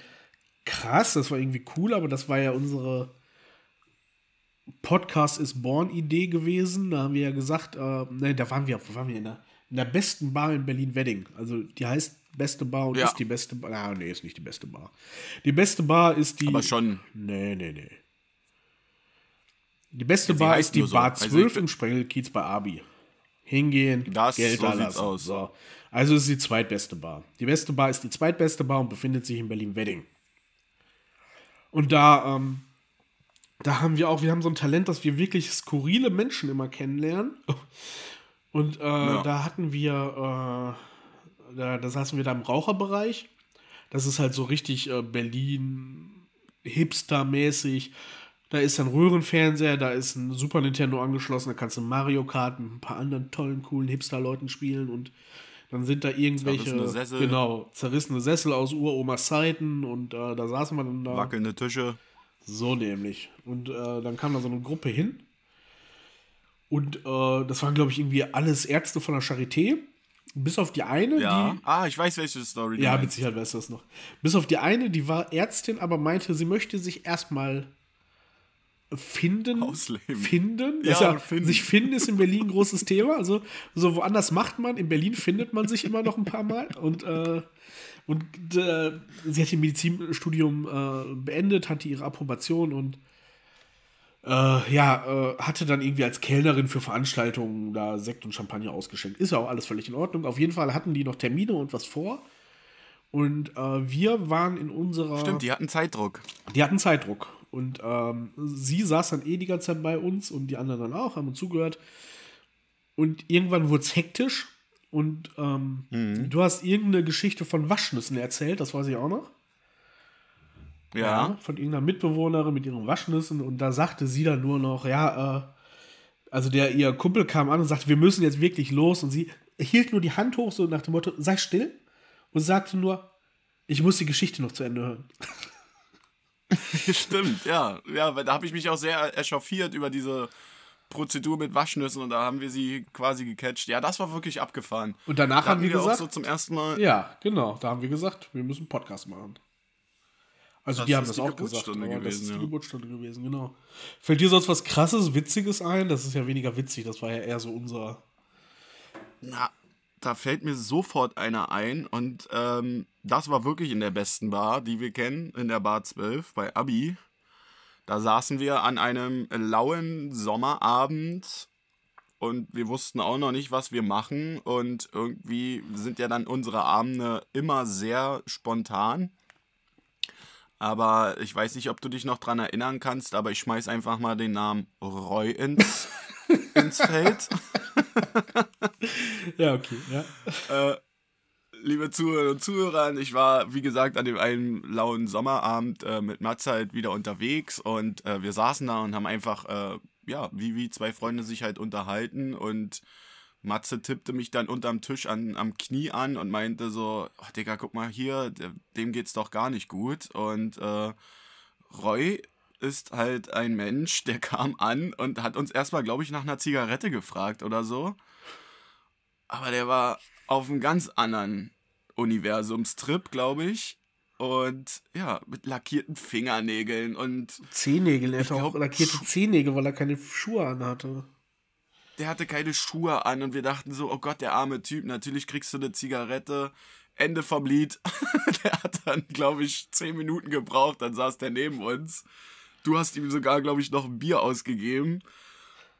krass, das war irgendwie cool, aber das war ja unsere Podcast is Born Idee gewesen. Da haben wir ja gesagt, äh, nein, da waren wir, wo waren wir in der, in der besten Bar in Berlin-Wedding. Also die heißt beste Bar und Ja. ist die beste Bar. Ah, nee, ist nicht die beste Bar. Die beste Bar ist die. Aber schon. Nee, nee, nee. Die beste sie Bar ist die so. Bar Also ich 12 bin- im Sprengelkiez bei Abi. Hingehen, Das- Geld so da lassen. aus. So. Also ist die zweitbeste Bar. Die beste Bar ist die zweitbeste Bar und befindet sich in Berlin-Wedding. Und da, ähm, da haben wir auch, wir haben so ein Talent, dass wir wirklich skurrile Menschen immer kennenlernen. Und äh, da hatten wir, äh, da, da saßen wir da im Raucherbereich. Das ist halt so richtig äh, Berlin, Hipster-mäßig. Da ist ein Röhrenfernseher, da ist ein Super Nintendo angeschlossen, da kannst du Mario Kart mit ein paar anderen tollen, coolen Hipster-Leuten spielen und dann sind da irgendwelche, Zerrissene Sessel. genau, zerrissene Sessel aus Uromas Zeiten und äh, da saßen wir dann da. Wackelnde Tische. So nämlich. Und äh, dann kam da so eine Gruppe hin. Und äh, das waren, glaube ich, irgendwie alles Ärzte von der Charité. Bis auf die eine, Ja. die. Ah, ich weiß, welche Story Ja, mit. Sicherheit weißt du das noch. Bis auf die eine, die war Ärztin, aber meinte, sie möchte sich erstmal finden. Ausleben. Finden. Ja, ja, finden. Sich finden ist in Berlin ein großes Thema. Also, so woanders macht man, in Berlin findet man sich immer noch ein paar Mal. Und, äh, und äh, sie hat ihr Medizinstudium äh, beendet, hatte ihre Approbation und äh, ja, äh, hatte dann irgendwie als Kellnerin für Veranstaltungen da Sekt und Champagner ausgeschenkt. Ist ja auch alles völlig in Ordnung. Auf jeden Fall hatten die noch Termine und was vor. Und äh, wir waren in unserer. Stimmt, die hatten Zeitdruck. Die hatten Zeitdruck. Und ähm, sie saß dann eh die ganze Zeit bei uns und die anderen dann auch, haben uns zugehört. Und irgendwann wurde es hektisch. Und ähm, du hast irgendeine Geschichte von Waschnüssen erzählt, das weiß ich auch noch. Ja. Von irgendeiner Mitbewohnerin mit ihren Waschnüssen. Und da sagte sie dann nur noch, ja, äh, also der ihr Kumpel kam an und sagte, wir müssen jetzt wirklich los. Und sie hielt nur die Hand hoch, so nach dem Motto, sei still. Und sagte nur, ich muss die Geschichte noch zu Ende hören. Stimmt, ja. Ja, weil da habe ich mich auch sehr echauffiert über diese Prozedur mit Waschnüssen und da haben wir sie quasi gecatcht. Ja, das war wirklich abgefahren. Und danach Da haben wir auch gesagt, so zum ersten Mal. Ja, genau. Da haben wir gesagt, wir müssen einen Podcast machen. Also Das die haben das die auch gesagt. Geburtsstunde aber das gewesen, ist die ja. Geburtsstunde gewesen, genau. Fällt dir sonst was krasses, witziges ein? Das ist ja weniger witzig, das war ja eher so unser. Na, da fällt mir sofort einer ein und ähm, das war wirklich in der besten Bar, die wir kennen, in der Bar 12 bei Abi. Da saßen wir an einem lauen Sommerabend und wir wussten auch noch nicht, was wir machen und irgendwie sind ja dann unsere Abende immer sehr spontan. Aber ich weiß nicht, ob du dich noch dran erinnern kannst, aber ich schmeiß einfach mal den Namen Roy ins, ins Feld. Ja, okay, ja. liebe Zuhörer und Zuhörer, ich war, wie gesagt, an dem einen lauen Sommerabend äh, mit Matze halt wieder unterwegs und äh, wir saßen da und haben einfach, äh, ja, wie, wie zwei Freunde sich halt unterhalten und Matze tippte mich dann unterm Tisch an, am Knie an und meinte so, oh, Digga, guck mal hier, dem geht's doch gar nicht gut und äh, Roy ist halt ein Mensch, der kam an und hat uns erstmal, glaube ich, nach einer Zigarette gefragt oder so. Aber der war auf einem ganz anderen Universumstrip, glaube ich. Und ja, mit lackierten Fingernägeln und Zehennägel, er hatte glaub, auch lackierte Zehennägel, weil er keine Schuhe anhatte. der hatte keine Schuhe an und wir dachten so, oh Gott, der arme Typ, natürlich kriegst du eine Zigarette. Ende vom Lied. der hat dann, glaube ich, zehn Minuten gebraucht, dann saß der neben uns. Du hast ihm sogar, glaube ich, noch ein Bier ausgegeben.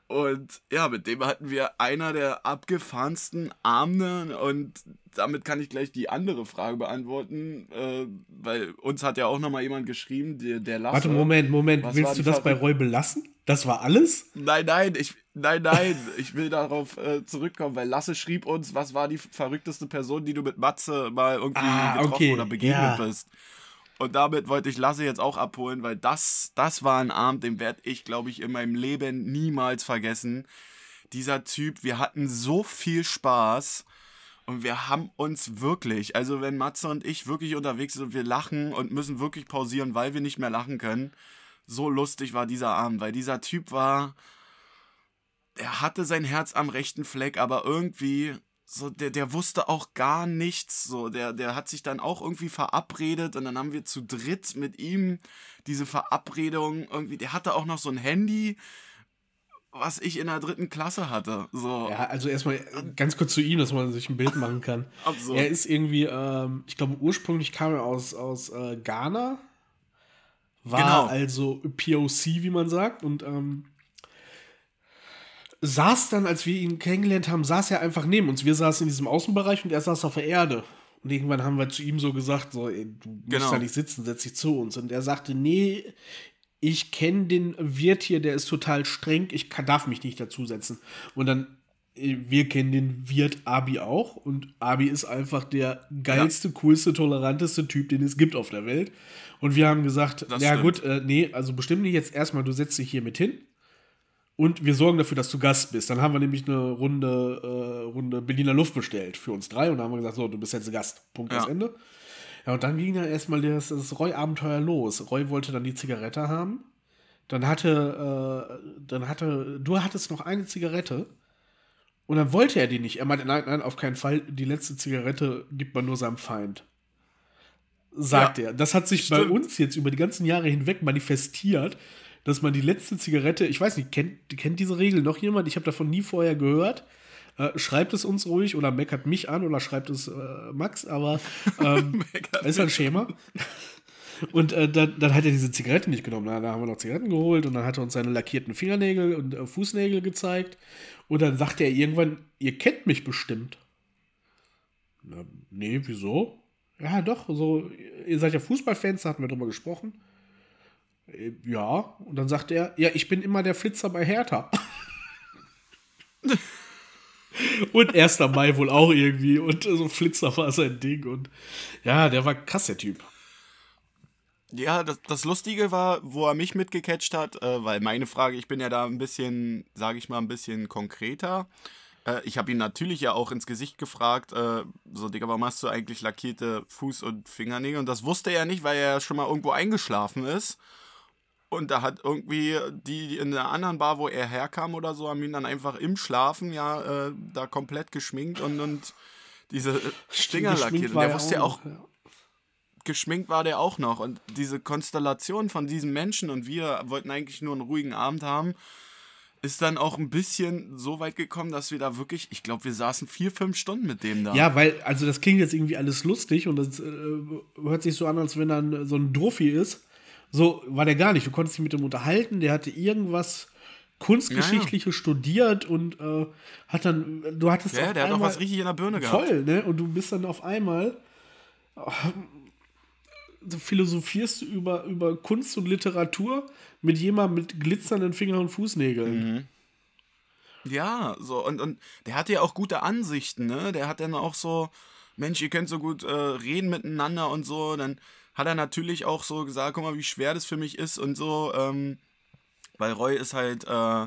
Und ja, mit dem hatten wir einer der abgefahrensten Abende und damit kann ich gleich die andere Frage beantworten, äh, weil uns hat ja auch nochmal jemand geschrieben, der, der Lasse. Warte, Moment, Moment. Willst du das bei Verrück- Roy belassen? Das war alles? Nein, nein, ich, nein, nein, ich will darauf äh, zurückkommen, weil Lasse schrieb uns, was war die verrückteste Person, die du mit Matze mal irgendwie Ah, getroffen okay, oder begegnet ja. bist. Und damit wollte ich Lasse jetzt auch abholen, weil das, das war ein Abend, den werde ich, glaube ich, in meinem Leben niemals vergessen. Dieser Typ, wir hatten so viel Spaß und wir haben uns wirklich, also wenn Matze und ich wirklich unterwegs sind und wir lachen und müssen wirklich pausieren, weil wir nicht mehr lachen können, so lustig war dieser Abend, weil dieser Typ war, er hatte sein Herz am rechten Fleck, aber irgendwie, so, der, der wusste auch gar nichts. So, der, der hat sich dann auch irgendwie verabredet und dann haben wir zu dritt mit ihm diese Verabredung irgendwie, der hatte auch noch so ein Handy, was ich in der dritten Klasse hatte. So, Ja, also erstmal ganz kurz zu ihm, dass man sich ein Bild machen kann. absurd. Er ist irgendwie, ähm, ich glaube, ursprünglich kam er aus, aus äh, Ghana. War Genau. also POC, wie man sagt. Und ähm, saß dann, als wir ihn kennengelernt haben, saß er einfach neben uns. Wir saßen in diesem Außenbereich und er saß auf der Erde. Und irgendwann haben wir zu ihm so gesagt: so, ey, Du musst Genau. da nicht sitzen, setz dich zu uns. Und er sagte: Nee, ich kenne den Wirt hier, der ist total streng, ich kann, darf mich nicht dazusetzen. Und dann, äh, wir kennen den Wirt Abi auch und Abi ist einfach der geilste, coolste, toleranteste Typ, den es gibt auf der Welt. Und wir haben gesagt, Das ja stimmt. gut, äh, nee, also bestimmt nicht jetzt erstmal, du setzt dich hier mit hin und wir sorgen dafür, dass du Gast bist. Dann haben wir nämlich eine Runde, äh, Runde Berliner Luft bestellt für uns drei und dann haben wir gesagt, so, du bist jetzt Gast. Punkt Ja. Ende. Ja, und dann ging dann erstmal das, das Roy-Abenteuer los. Roy wollte dann die Zigarette haben. Dann hatte, äh, dann hatte, du hattest noch eine Zigarette. Und dann wollte er die nicht. Er meinte, nein, nein, auf keinen Fall. Die letzte Zigarette gibt man nur seinem Feind. Sagt Ja, er. Das hat sich bei stimmt. uns jetzt über die ganzen Jahre hinweg manifestiert, dass man die letzte Zigarette, ich weiß nicht, kennt, kennt diese Regel noch jemand? Ich habe davon nie vorher gehört. Äh, schreibt es uns ruhig oder meckert mich an oder schreibt es äh, Max, aber ähm, ist ein Schema. Und äh, dann, dann, hat er diese Zigaretten nicht genommen. Da, haben wir noch Zigaretten geholt und dann hat er uns seine lackierten Fingernägel und äh, Fußnägel gezeigt. Und dann sagte er irgendwann, ihr kennt mich bestimmt. Na, nee, wieso? Ja, doch, so, ihr seid ja Fußballfans, da hatten wir drüber gesprochen. Äh, ja, und dann sagt er, ja, ich bin immer der Flitzer bei Hertha. und 1. Mai wohl auch irgendwie. Und so Flitzer war sein Ding. Und ja, der war krass, der Typ. Ja, das, das Lustige war, wo er mich mitgecatcht hat, äh, weil meine Frage, ich bin ja da ein bisschen, sage ich mal, ein bisschen konkreter. Äh, ich habe ihn natürlich ja auch ins Gesicht gefragt, äh, so, Digga, warum hast du eigentlich lackierte Fuß- und Fingernägel? Und das wusste er nicht, weil er schon mal irgendwo eingeschlafen ist. Und da hat irgendwie die in der anderen Bar, wo er herkam oder so, haben ihn dann einfach im Schlafen ja äh, da komplett geschminkt und, und diese Stinger lackiert. Und der wusste ja auch, ja. geschminkt war der auch noch. Und diese Konstellation von diesen Menschen und wir wollten eigentlich nur einen ruhigen Abend haben, ist dann auch ein bisschen so weit gekommen, dass wir da wirklich, ich glaube, wir saßen vier, fünf Stunden mit dem da. Ja, weil, also das klingt jetzt irgendwie alles lustig und das äh, hört sich so an, als wenn dann so ein Drophy ist. So war der gar nicht. Du konntest dich mit ihm unterhalten, der hatte irgendwas Kunstgeschichtliches ja, ja. studiert und äh, hat dann, du hattest Ja, der hat auch was richtig in der Birne gehabt. Voll, ne? Und du bist dann auf einmal, äh, philosophierst du über, über Kunst und Literatur mit jemandem mit glitzernden Fingern und Fußnägeln. Mhm. Ja, so, und, und der hatte ja auch gute Ansichten, ne? Der hat dann auch so, Mensch, ihr könnt so gut äh, reden miteinander und so, dann hat er natürlich auch so gesagt, guck mal, wie schwer das für mich ist und so, ähm, weil Roy ist halt, äh,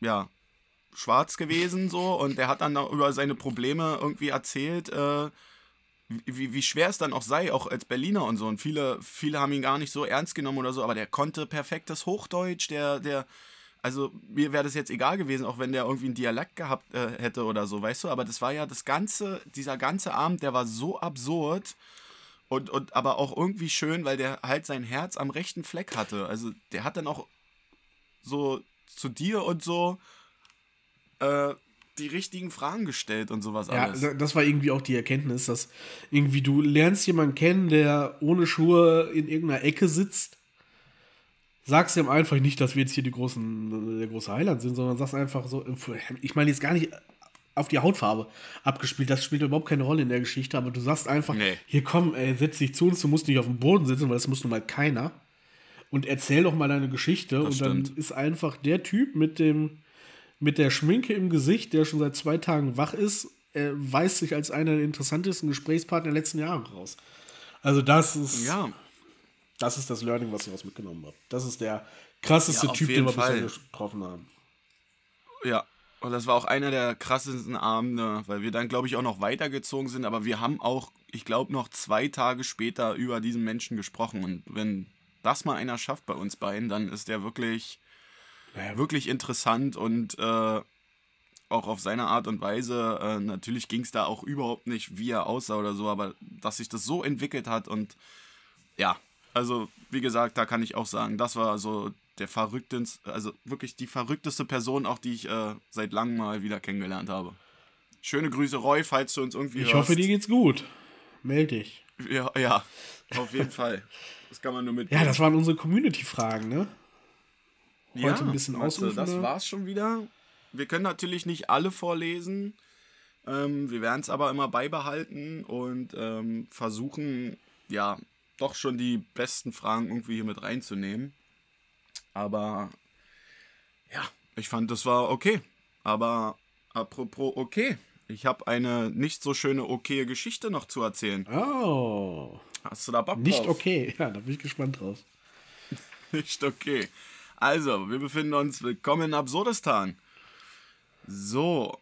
ja, schwarz gewesen so und der hat dann über seine Probleme irgendwie erzählt, äh, wie, wie schwer es dann auch sei, auch als Berliner und so. Und viele, viele haben ihn gar nicht so ernst genommen oder so, aber der konnte perfektes Hochdeutsch, der, der, also mir wäre das jetzt egal gewesen, auch wenn der irgendwie einen Dialekt gehabt äh, hätte oder so, weißt du, aber das war ja das ganze, dieser ganze Abend, der war so absurd und, und aber auch irgendwie schön, weil der halt sein Herz am rechten Fleck hatte. Also der hat dann auch so zu dir und so äh, die richtigen Fragen gestellt und sowas ja, alles. Ja, das war irgendwie auch die Erkenntnis, dass irgendwie du lernst jemanden kennen, der ohne Schuhe in irgendeiner Ecke sitzt. Sagst ihm einfach nicht, dass wir jetzt hier die großen, der große Heiland sind, sondern sagst einfach so, ich meine jetzt gar nicht auf die Hautfarbe abgespielt. Das spielt überhaupt keine Rolle in der Geschichte, aber du sagst einfach, nee. hier komm, ey, setz dich zu uns, du musst nicht auf dem Boden sitzen, weil das muss nun mal keiner. Und erzähl doch mal deine Geschichte. Das und stimmt. dann ist einfach der Typ mit dem, mit der Schminke im Gesicht, der schon seit zwei Tagen wach ist, er weist sich als einer der interessantesten Gesprächspartner der letzten Jahre raus. Also das ist, ja. das ist das Learning, was ich aus mitgenommen habe. Das ist der krasseste ja, Typ, den wir bisher getroffen haben. Ja, und das war auch einer der krassesten Abende, weil wir dann, glaube ich, auch noch weitergezogen sind. Aber wir haben auch, ich glaube, noch zwei Tage später über diesen Menschen gesprochen. Und wenn das mal einer schafft bei uns beiden, dann ist der wirklich, wirklich interessant und äh, auch auf seine Art und Weise. Äh, natürlich ging es da auch überhaupt nicht, wie er aussah oder so, aber dass sich das so entwickelt hat und ja, also wie gesagt, da kann ich auch sagen, das war so der verrückteste, also wirklich die verrückteste Person, auch die ich äh, seit langem mal wieder kennengelernt habe. Schöne Grüße, Roy, falls du uns irgendwie Ich hörst. hoffe, dir geht's gut. Meld dich. Ja, ja, auf jeden Fall. Das kann man nur mit. Ja, das waren unsere Community-Fragen, ne? Heute ja, ein bisschen ausrufen. Das war's schon wieder. Wir können natürlich nicht alle vorlesen. Ähm, wir werden es aber immer beibehalten und ähm, versuchen, ja, doch schon die besten Fragen irgendwie hier mit reinzunehmen. Aber ja, ich fand, das war okay. Aber apropos okay, ich habe eine nicht so schöne okay Geschichte noch zu erzählen. Oh. Hast du da Bock Nicht drauf? okay, ja, da bin ich gespannt drauf. nicht okay. Also, wir befinden uns willkommen in Absurdistan. So.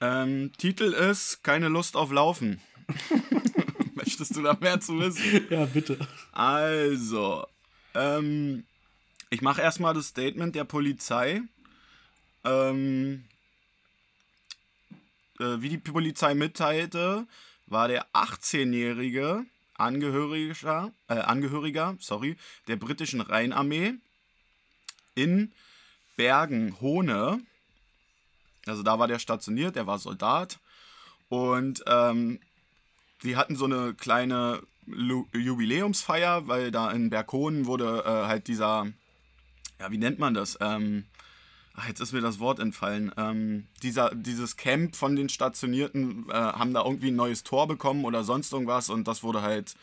Ähm, Titel ist Keine Lust auf Laufen. Möchtest du da mehr zu wissen? Ja, bitte. Also, ähm, ich mache erstmal das Statement der Polizei. Ähm, äh, wie die Polizei mitteilte, war der 18-Jährige Angehöriger, äh, Angehöriger sorry, der britischen Rheinarmee in Bergen-Hohne. Also da war der stationiert, der war Soldat. Und ähm, die hatten so eine kleine Lu Jubiläumsfeier, weil da in Berghohn wurde äh, halt dieser, ja, wie nennt man das? Ähm, ach, jetzt ist mir das Wort entfallen. Ähm, dieser, dieses Camp von den Stationierten äh, haben da irgendwie ein neues Tor bekommen oder sonst irgendwas und das wurde halt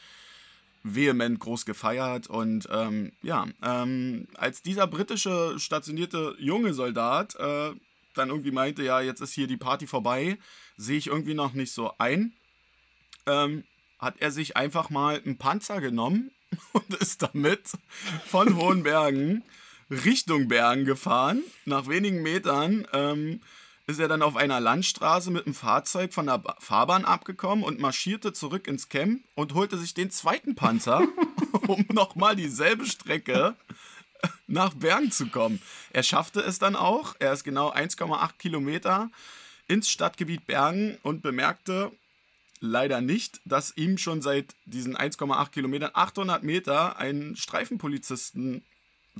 vehement groß gefeiert. Und ähm, ja, ähm, als dieser britische stationierte junge Soldat äh, dann irgendwie meinte, ja, jetzt ist hier die Party vorbei, sehe ich irgendwie noch nicht so ein, ähm, hat er sich einfach mal einen Panzer genommen und ist damit von Hohenbergen Richtung Bergen gefahren. Nach wenigen Metern ähm, ist er dann auf einer Landstraße mit einem Fahrzeug von der Fahrbahn abgekommen und marschierte zurück ins Camp und holte sich den zweiten Panzer, um nochmal dieselbe Strecke nach Bergen zu kommen. Er schaffte es dann auch. Er ist genau 1,8 Kilometer ins Stadtgebiet Bergen und bemerkte leider nicht, dass ihm schon seit diesen 1,8 Kilometern 800 Meter ein Streifenpolizisten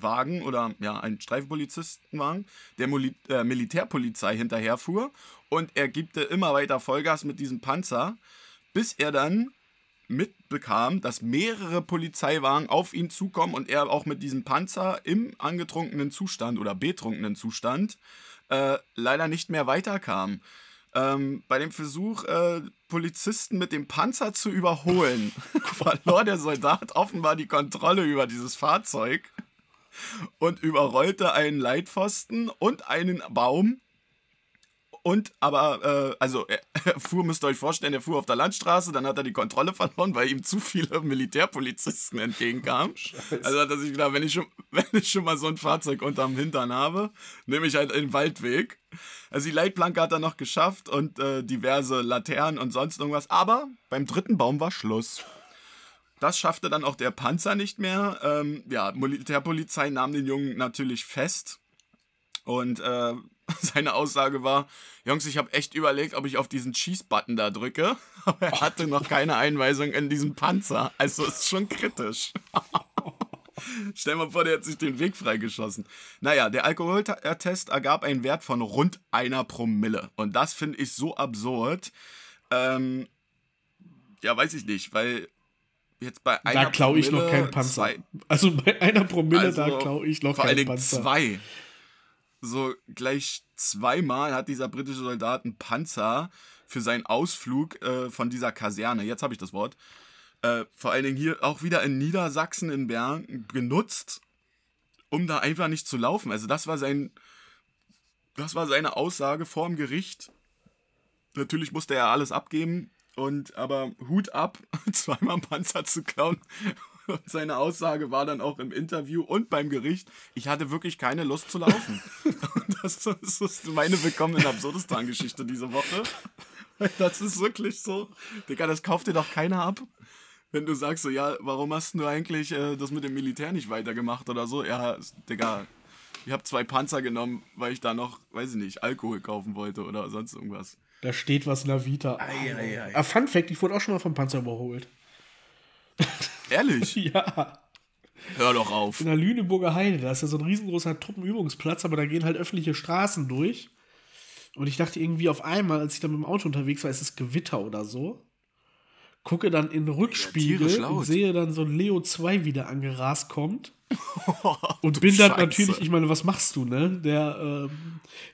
Wagen oder ja, ein Streifenpolizistenwagen der Moli äh, Militärpolizei hinterherfuhr und er gibte immer weiter Vollgas mit diesem Panzer, bis er dann mitbekam, dass mehrere Polizeiwagen auf ihn zukommen und er auch mit diesem Panzer im angetrunkenen Zustand oder betrunkenen Zustand äh, leider nicht mehr weiterkam. Ähm, bei dem Versuch, äh, Polizisten mit dem Panzer zu überholen, verlor der Soldat offenbar die Kontrolle über dieses Fahrzeug und überrollte einen Leitpfosten und einen Baum. Und aber, äh, also er, er, fuhr, müsst ihr euch vorstellen, er fuhr auf der Landstraße, dann hat er die Kontrolle verloren, weil ihm zu viele Militärpolizisten entgegenkamen. Scheiße. Also hat er sich gedacht, wenn ich, schon, wenn ich schon mal so ein Fahrzeug unterm Hintern habe, nehme ich halt einen Waldweg. Also die Leitplanke hat er noch geschafft und äh, diverse Laternen und sonst irgendwas. Aber beim dritten Baum war Schluss. Das schaffte dann auch der Panzer nicht mehr. Ähm, ja, Militärpolizei nahm den Jungen natürlich fest. Und äh, seine Aussage war, Jungs, ich habe echt überlegt, ob ich auf diesen Schießbutton da drücke. Aber er hatte noch keine Einweisung in diesem Panzer. Also ist schon kritisch. Stell mal vor, der hat sich den Weg freigeschossen. Naja, der Alkoholtest ergab einen Wert von rund einer Promille. Und das finde ich so absurd. Ähm, ja, weiß ich nicht, weil jetzt bei einer Da klaue ich noch keinen Panzer. Zwei, also bei einer Promille, also da klaue ich noch keinen Panzer. zwei. So gleich zweimal hat dieser britische Soldat einen Panzer für seinen Ausflug äh, von dieser Kaserne, jetzt habe ich das Wort, äh, vor allen Dingen hier auch wieder in Niedersachsen in Bern genutzt, um da einfach nicht zu laufen. Also das war sein, das war seine Aussage vor dem Gericht. Natürlich musste er alles abgeben, und aber Hut ab, zweimal Panzer zu klauen. Und seine Aussage war dann auch im Interview und beim Gericht, ich hatte wirklich keine Lust zu laufen. das, ist meine willkommene Absurdistan-Geschichte diese Woche. Das ist wirklich so. Digga, das kauft dir doch keiner ab. Wenn du sagst so, ja, warum hast du eigentlich äh, das mit dem Militär nicht weitergemacht oder so? Ja, Digga, ich habe zwei Panzer genommen, weil ich da noch, weiß ich nicht, Alkohol kaufen wollte oder sonst irgendwas. Da steht was in der Vita. Ei, ei, ei. Ah, Fun Fact, ich wurde auch schon mal vom Panzer überholt. Ehrlich? ja. Hör doch auf. In der Lüneburger Heide, da ist ja so ein riesengroßer Truppenübungsplatz, aber da gehen halt öffentliche Straßen durch. Und ich dachte irgendwie auf einmal, als ich da mit dem Auto unterwegs war, ist es Gewitter oder so. Gucke dann in den Rückspiegel ja, und sehe dann so ein Leo 2 wieder angerast kommt. und bin dann Scheiße. natürlich, ich meine, was machst du, ne? Der, ähm,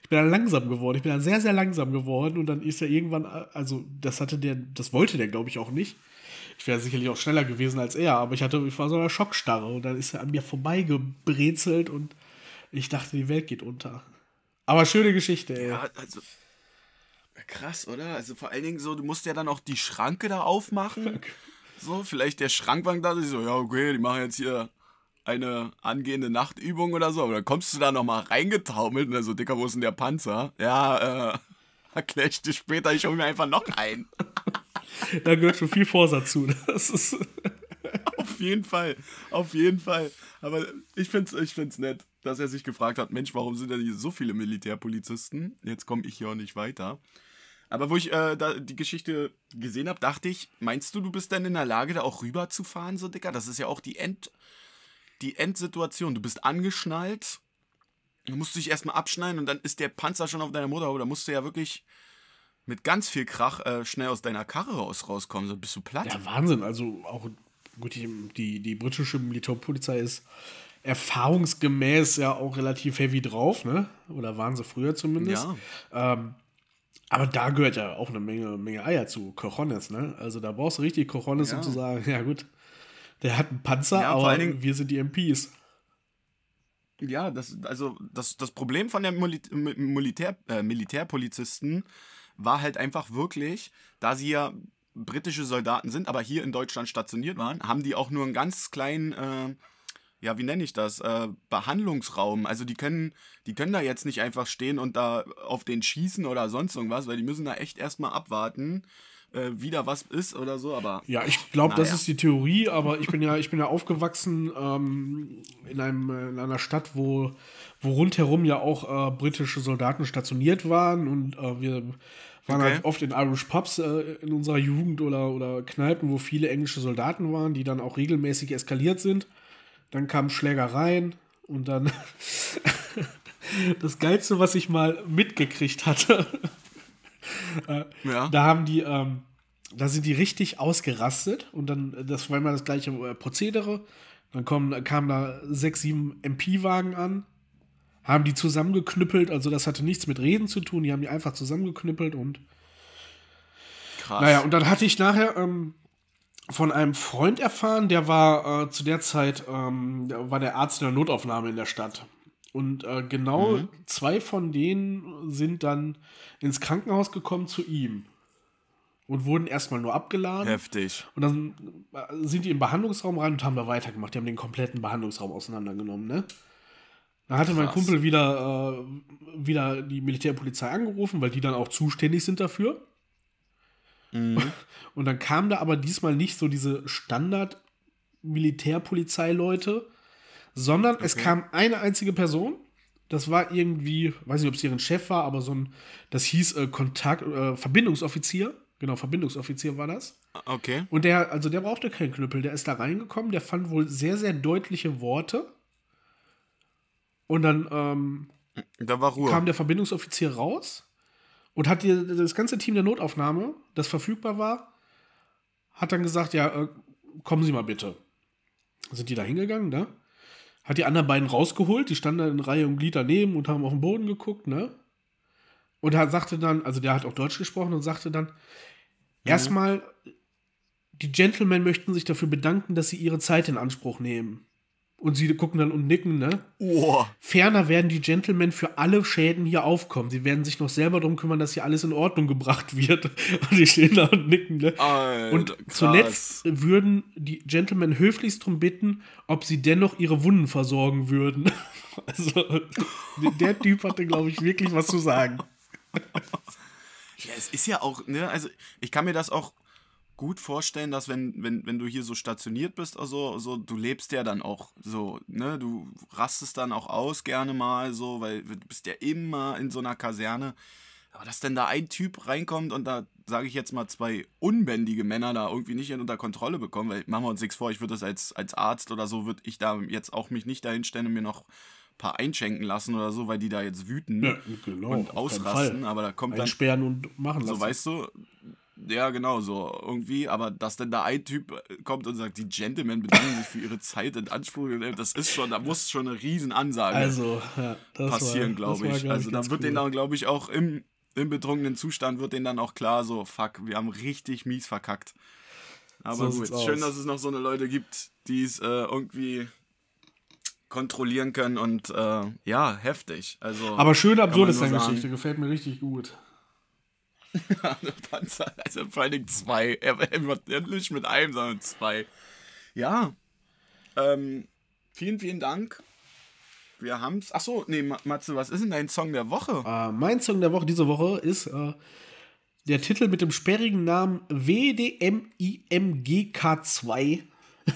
ich bin dann langsam geworden. Ich bin dann sehr, sehr langsam geworden und dann ist er irgendwann, also das hatte der, das wollte der, glaube ich, auch nicht. Ich wäre sicherlich auch schneller gewesen als er, aber ich hatte, ich war so einer Schockstarre und dann ist er an mir vorbeigebrezelt und ich dachte, die Welt geht unter. Aber schöne Geschichte, ey. Ja, also. Krass, oder? Also vor allen Dingen so, du musst ja dann auch die Schranke da aufmachen. So, vielleicht der Schrankwang da, so, ja, okay, die machen jetzt hier eine angehende Nachtübung oder so. Aber dann kommst du da nochmal reingetaumelt und dann so, Dicker, wo ist denn der Panzer? Ja, äh, erklär ich dir später, ich hole mir einfach noch einen. da gehört schon viel Vorsatz zu. Das ist auf jeden Fall, auf jeden Fall. Aber ich finde es ich find's nett, dass er sich gefragt hat, Mensch, warum sind denn hier so viele Militärpolizisten? Jetzt komme ich hier auch nicht weiter. Aber wo ich äh, da die Geschichte gesehen habe, dachte ich, meinst du, du bist denn in der Lage, da auch rüber zu fahren, so Dicker? Das ist ja auch die End, die Endsituation. Du bist angeschnallt, du musst dich erstmal abschneiden und dann ist der Panzer schon auf deiner Motorhaube. Da musst du ja wirklich mit ganz viel Krach äh, schnell aus deiner Karre raus, rauskommen, so bist du platt. Ja, Wahnsinn. Also auch gut, die, die, die britische Militärpolizei ist erfahrungsgemäß ja auch relativ heavy drauf, ne? Oder waren sie früher zumindest. Ja. Ähm, aber da gehört ja auch eine Menge, Menge Eier zu, Cojones, ne? Also da brauchst du richtig Cojones, ja. um zu sagen, ja gut, der hat einen Panzer, ja, aber Dingen, wir sind die MPs. Ja, das, also das, das Problem von der Militär, äh, Militärpolizisten war halt einfach wirklich, da sie ja britische Soldaten sind, aber hier in Deutschland stationiert waren, haben die auch nur einen ganz kleinen, äh, ja, wie nenne ich das, äh, Behandlungsraum. Also die können, die können da jetzt nicht einfach stehen und da auf den schießen oder sonst irgendwas, weil die müssen da echt erstmal abwarten, äh, wieder was ist oder so, aber. Ja, ich glaube, das ist die Theorie, aber ich bin ja, ich bin ja aufgewachsen ähm, in, einem, in einer Stadt, wo, wo rundherum ja auch äh, britische Soldaten stationiert waren und äh, wir waren okay. halt oft in Irish Pubs äh, in unserer Jugend oder, oder Kneipen, wo viele englische Soldaten waren, die dann auch regelmäßig eskaliert sind. Dann kamen Schlägereien und dann das Geilste, was ich mal mitgekriegt hatte. äh, ja. Da haben die, ähm, da sind die richtig ausgerastet und dann, das war immer das gleiche äh, Prozedere. Dann kommen, kamen da sechs, sieben MP-Wagen an haben die zusammengeknüppelt. Also das hatte nichts mit Reden zu tun. Die haben die einfach zusammengeknüppelt und. Krass. Naja, und dann hatte ich nachher ähm, von einem Freund erfahren, der war äh, zu der Zeit, ähm, der war der Arzt in der Notaufnahme in der Stadt. Und äh, genau mhm. zwei von denen sind dann ins Krankenhaus gekommen zu ihm. Und wurden erstmal nur abgeladen. Heftig. Und dann äh, sind die im Behandlungsraum rein und haben da weitergemacht. Die haben den kompletten Behandlungsraum auseinandergenommen, ne? Da hatte Krass. mein Kumpel wieder, äh, wieder die Militärpolizei angerufen, weil die dann auch zuständig sind dafür. Mhm. Und dann kam da aber diesmal nicht so diese Standard-Militärpolizeileute, sondern okay. es kam eine einzige Person. Das war irgendwie, weiß nicht, ob es ihren Chef war, aber so ein, das hieß äh, Kontakt, äh, Verbindungsoffizier. Genau, Verbindungsoffizier war das. Okay. Und der, also der brauchte keinen Knüppel, der ist da reingekommen, der fand wohl sehr, sehr deutliche Worte und dann ähm, da war Ruhe. kam der Verbindungsoffizier raus und hat die, das ganze Team der Notaufnahme, das verfügbar war, hat dann gesagt, ja, äh, kommen Sie mal bitte. Sind die da hingegangen, ne? Hat die anderen beiden rausgeholt, die standen in Reihe und Glied daneben und haben auf den Boden geguckt, ne? Und er sagte dann, also der hat auch Deutsch gesprochen und sagte dann, mhm. erstmal, die Gentlemen möchten sich dafür bedanken, dass sie ihre Zeit in Anspruch nehmen. Und sie gucken dann und nicken, ne? Oh. Ferner werden die Gentlemen für alle Schäden hier aufkommen. Sie werden sich noch selber darum kümmern, dass hier alles in Ordnung gebracht wird. Und die stehen da und nicken, ne? Alter, und krass. zuletzt würden die Gentlemen höflichst darum bitten, ob sie dennoch ihre Wunden versorgen würden. Also, der Typ hatte, glaube ich, wirklich was zu sagen. Ja, es ist ja auch, ne, also ich kann mir das auch gut vorstellen, dass wenn, wenn, wenn du hier so stationiert bist, also so, du lebst ja dann auch so, ne, du rastest dann auch aus gerne mal so, weil du bist ja immer in so einer Kaserne. Aber dass denn da ein Typ reinkommt und da, sage ich jetzt mal, zwei unbändige Männer da irgendwie nicht unter Kontrolle bekommen, weil machen wir uns nichts vor, ich würde das als, als Arzt oder so, würde ich da jetzt auch mich nicht dahin stellen und mir noch ein paar einschenken lassen oder so, weil die da jetzt wüten ja, genau, und ausrasten, aber da kommt dann... Einsperren und machen lassen. So, weißt du, ja, genau, so irgendwie. Aber dass dann da ein Typ äh, kommt und sagt, die Gentlemen bedanken sich für ihre Zeit in Anspruch genommen, das ist schon, da muss schon eine Riesenansage also, ja, passieren, glaube ich. Glaub also da wird cool. denen dann, glaube ich, auch im, im betrunkenen Zustand wird denen dann auch klar, so, fuck, wir haben richtig mies verkackt. Aber so gut, schön, dass es noch so eine Leute gibt, die es äh, irgendwie kontrollieren können und äh, ja, heftig. Also, Aber schön absurd ist deine Geschichte, gefällt mir richtig gut. Panzer, also vor allen Dingen zwei. Er, er nicht mit einem, sondern zwei. Ja. Ähm, vielen, vielen Dank. Wir haben's. Achso, nee, Matze, was ist denn dein Song der Woche? Uh, mein Song der Woche diese Woche ist uh, der Titel mit dem sperrigen Namen WDMIMGK2.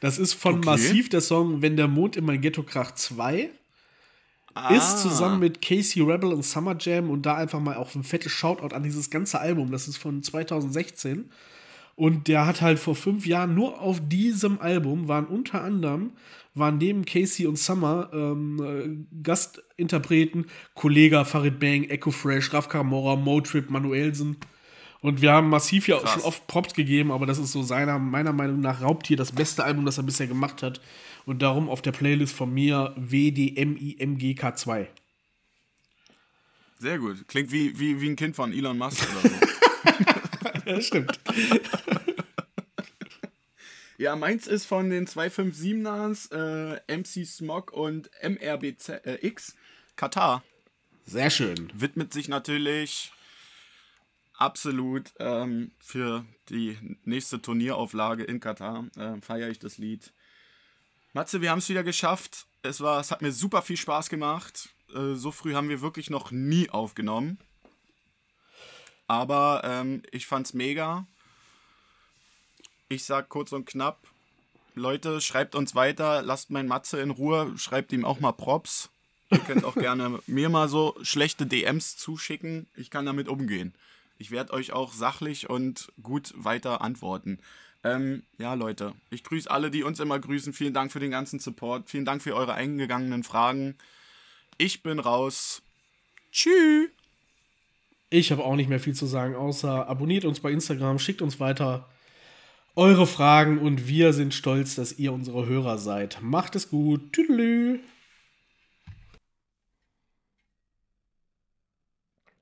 das ist von okay. Massiv der Song Wenn der Mond in mein Ghetto kracht 2. ah. ist zusammen mit Casey Rebel und Summer Jam und da einfach mal auch ein fettes Shoutout an dieses ganze Album. Das ist von 2016. Und der hat halt vor fünf Jahren nur auf diesem Album waren unter anderem waren neben Casey und Summer ähm, äh, Gastinterpreten Kollega Farid Bang, Echo Fresh, Raf Kamora, Motrip, Manuelsen. Und wir haben massiv ja auch schon oft Props gegeben, aber das ist so seiner, meiner Meinung nach Raubtier das beste Album, das er bisher gemacht hat. Und darum auf der Playlist von mir WDMIMGK2. Sehr gut. Klingt wie, wie, wie ein Kind von Elon Musk oder so. ja, stimmt. Ja, meins ist von den 257ers, äh, MC Smog und MRBX äh, Katar. Sehr schön. Widmet sich natürlich absolut ähm, für die nächste Turnierauflage in Katar. Äh, Feiere ich das Lied. Matze, wir haben es wieder geschafft. Es, war, es hat mir super viel Spaß gemacht. Äh, so früh haben wir wirklich noch nie aufgenommen. Aber ähm, ich fand's mega. Ich sag kurz und knapp, Leute, schreibt uns weiter, lasst meinen Matze in Ruhe, schreibt ihm auch mal Props. Ihr könnt auch gerne mir mal so schlechte DMs zuschicken. Ich kann damit umgehen. Ich werde euch auch sachlich und gut weiter antworten. Ähm, ja, Leute, ich grüße alle, die uns immer grüßen. Vielen Dank für den ganzen Support. Vielen Dank für eure eingegangenen Fragen. Ich bin raus. Tschüss. Ich habe auch nicht mehr viel zu sagen, außer abonniert uns bei Instagram, schickt uns weiter eure Fragen und wir sind stolz, dass ihr unsere Hörer seid. Macht es gut. Tüdelü.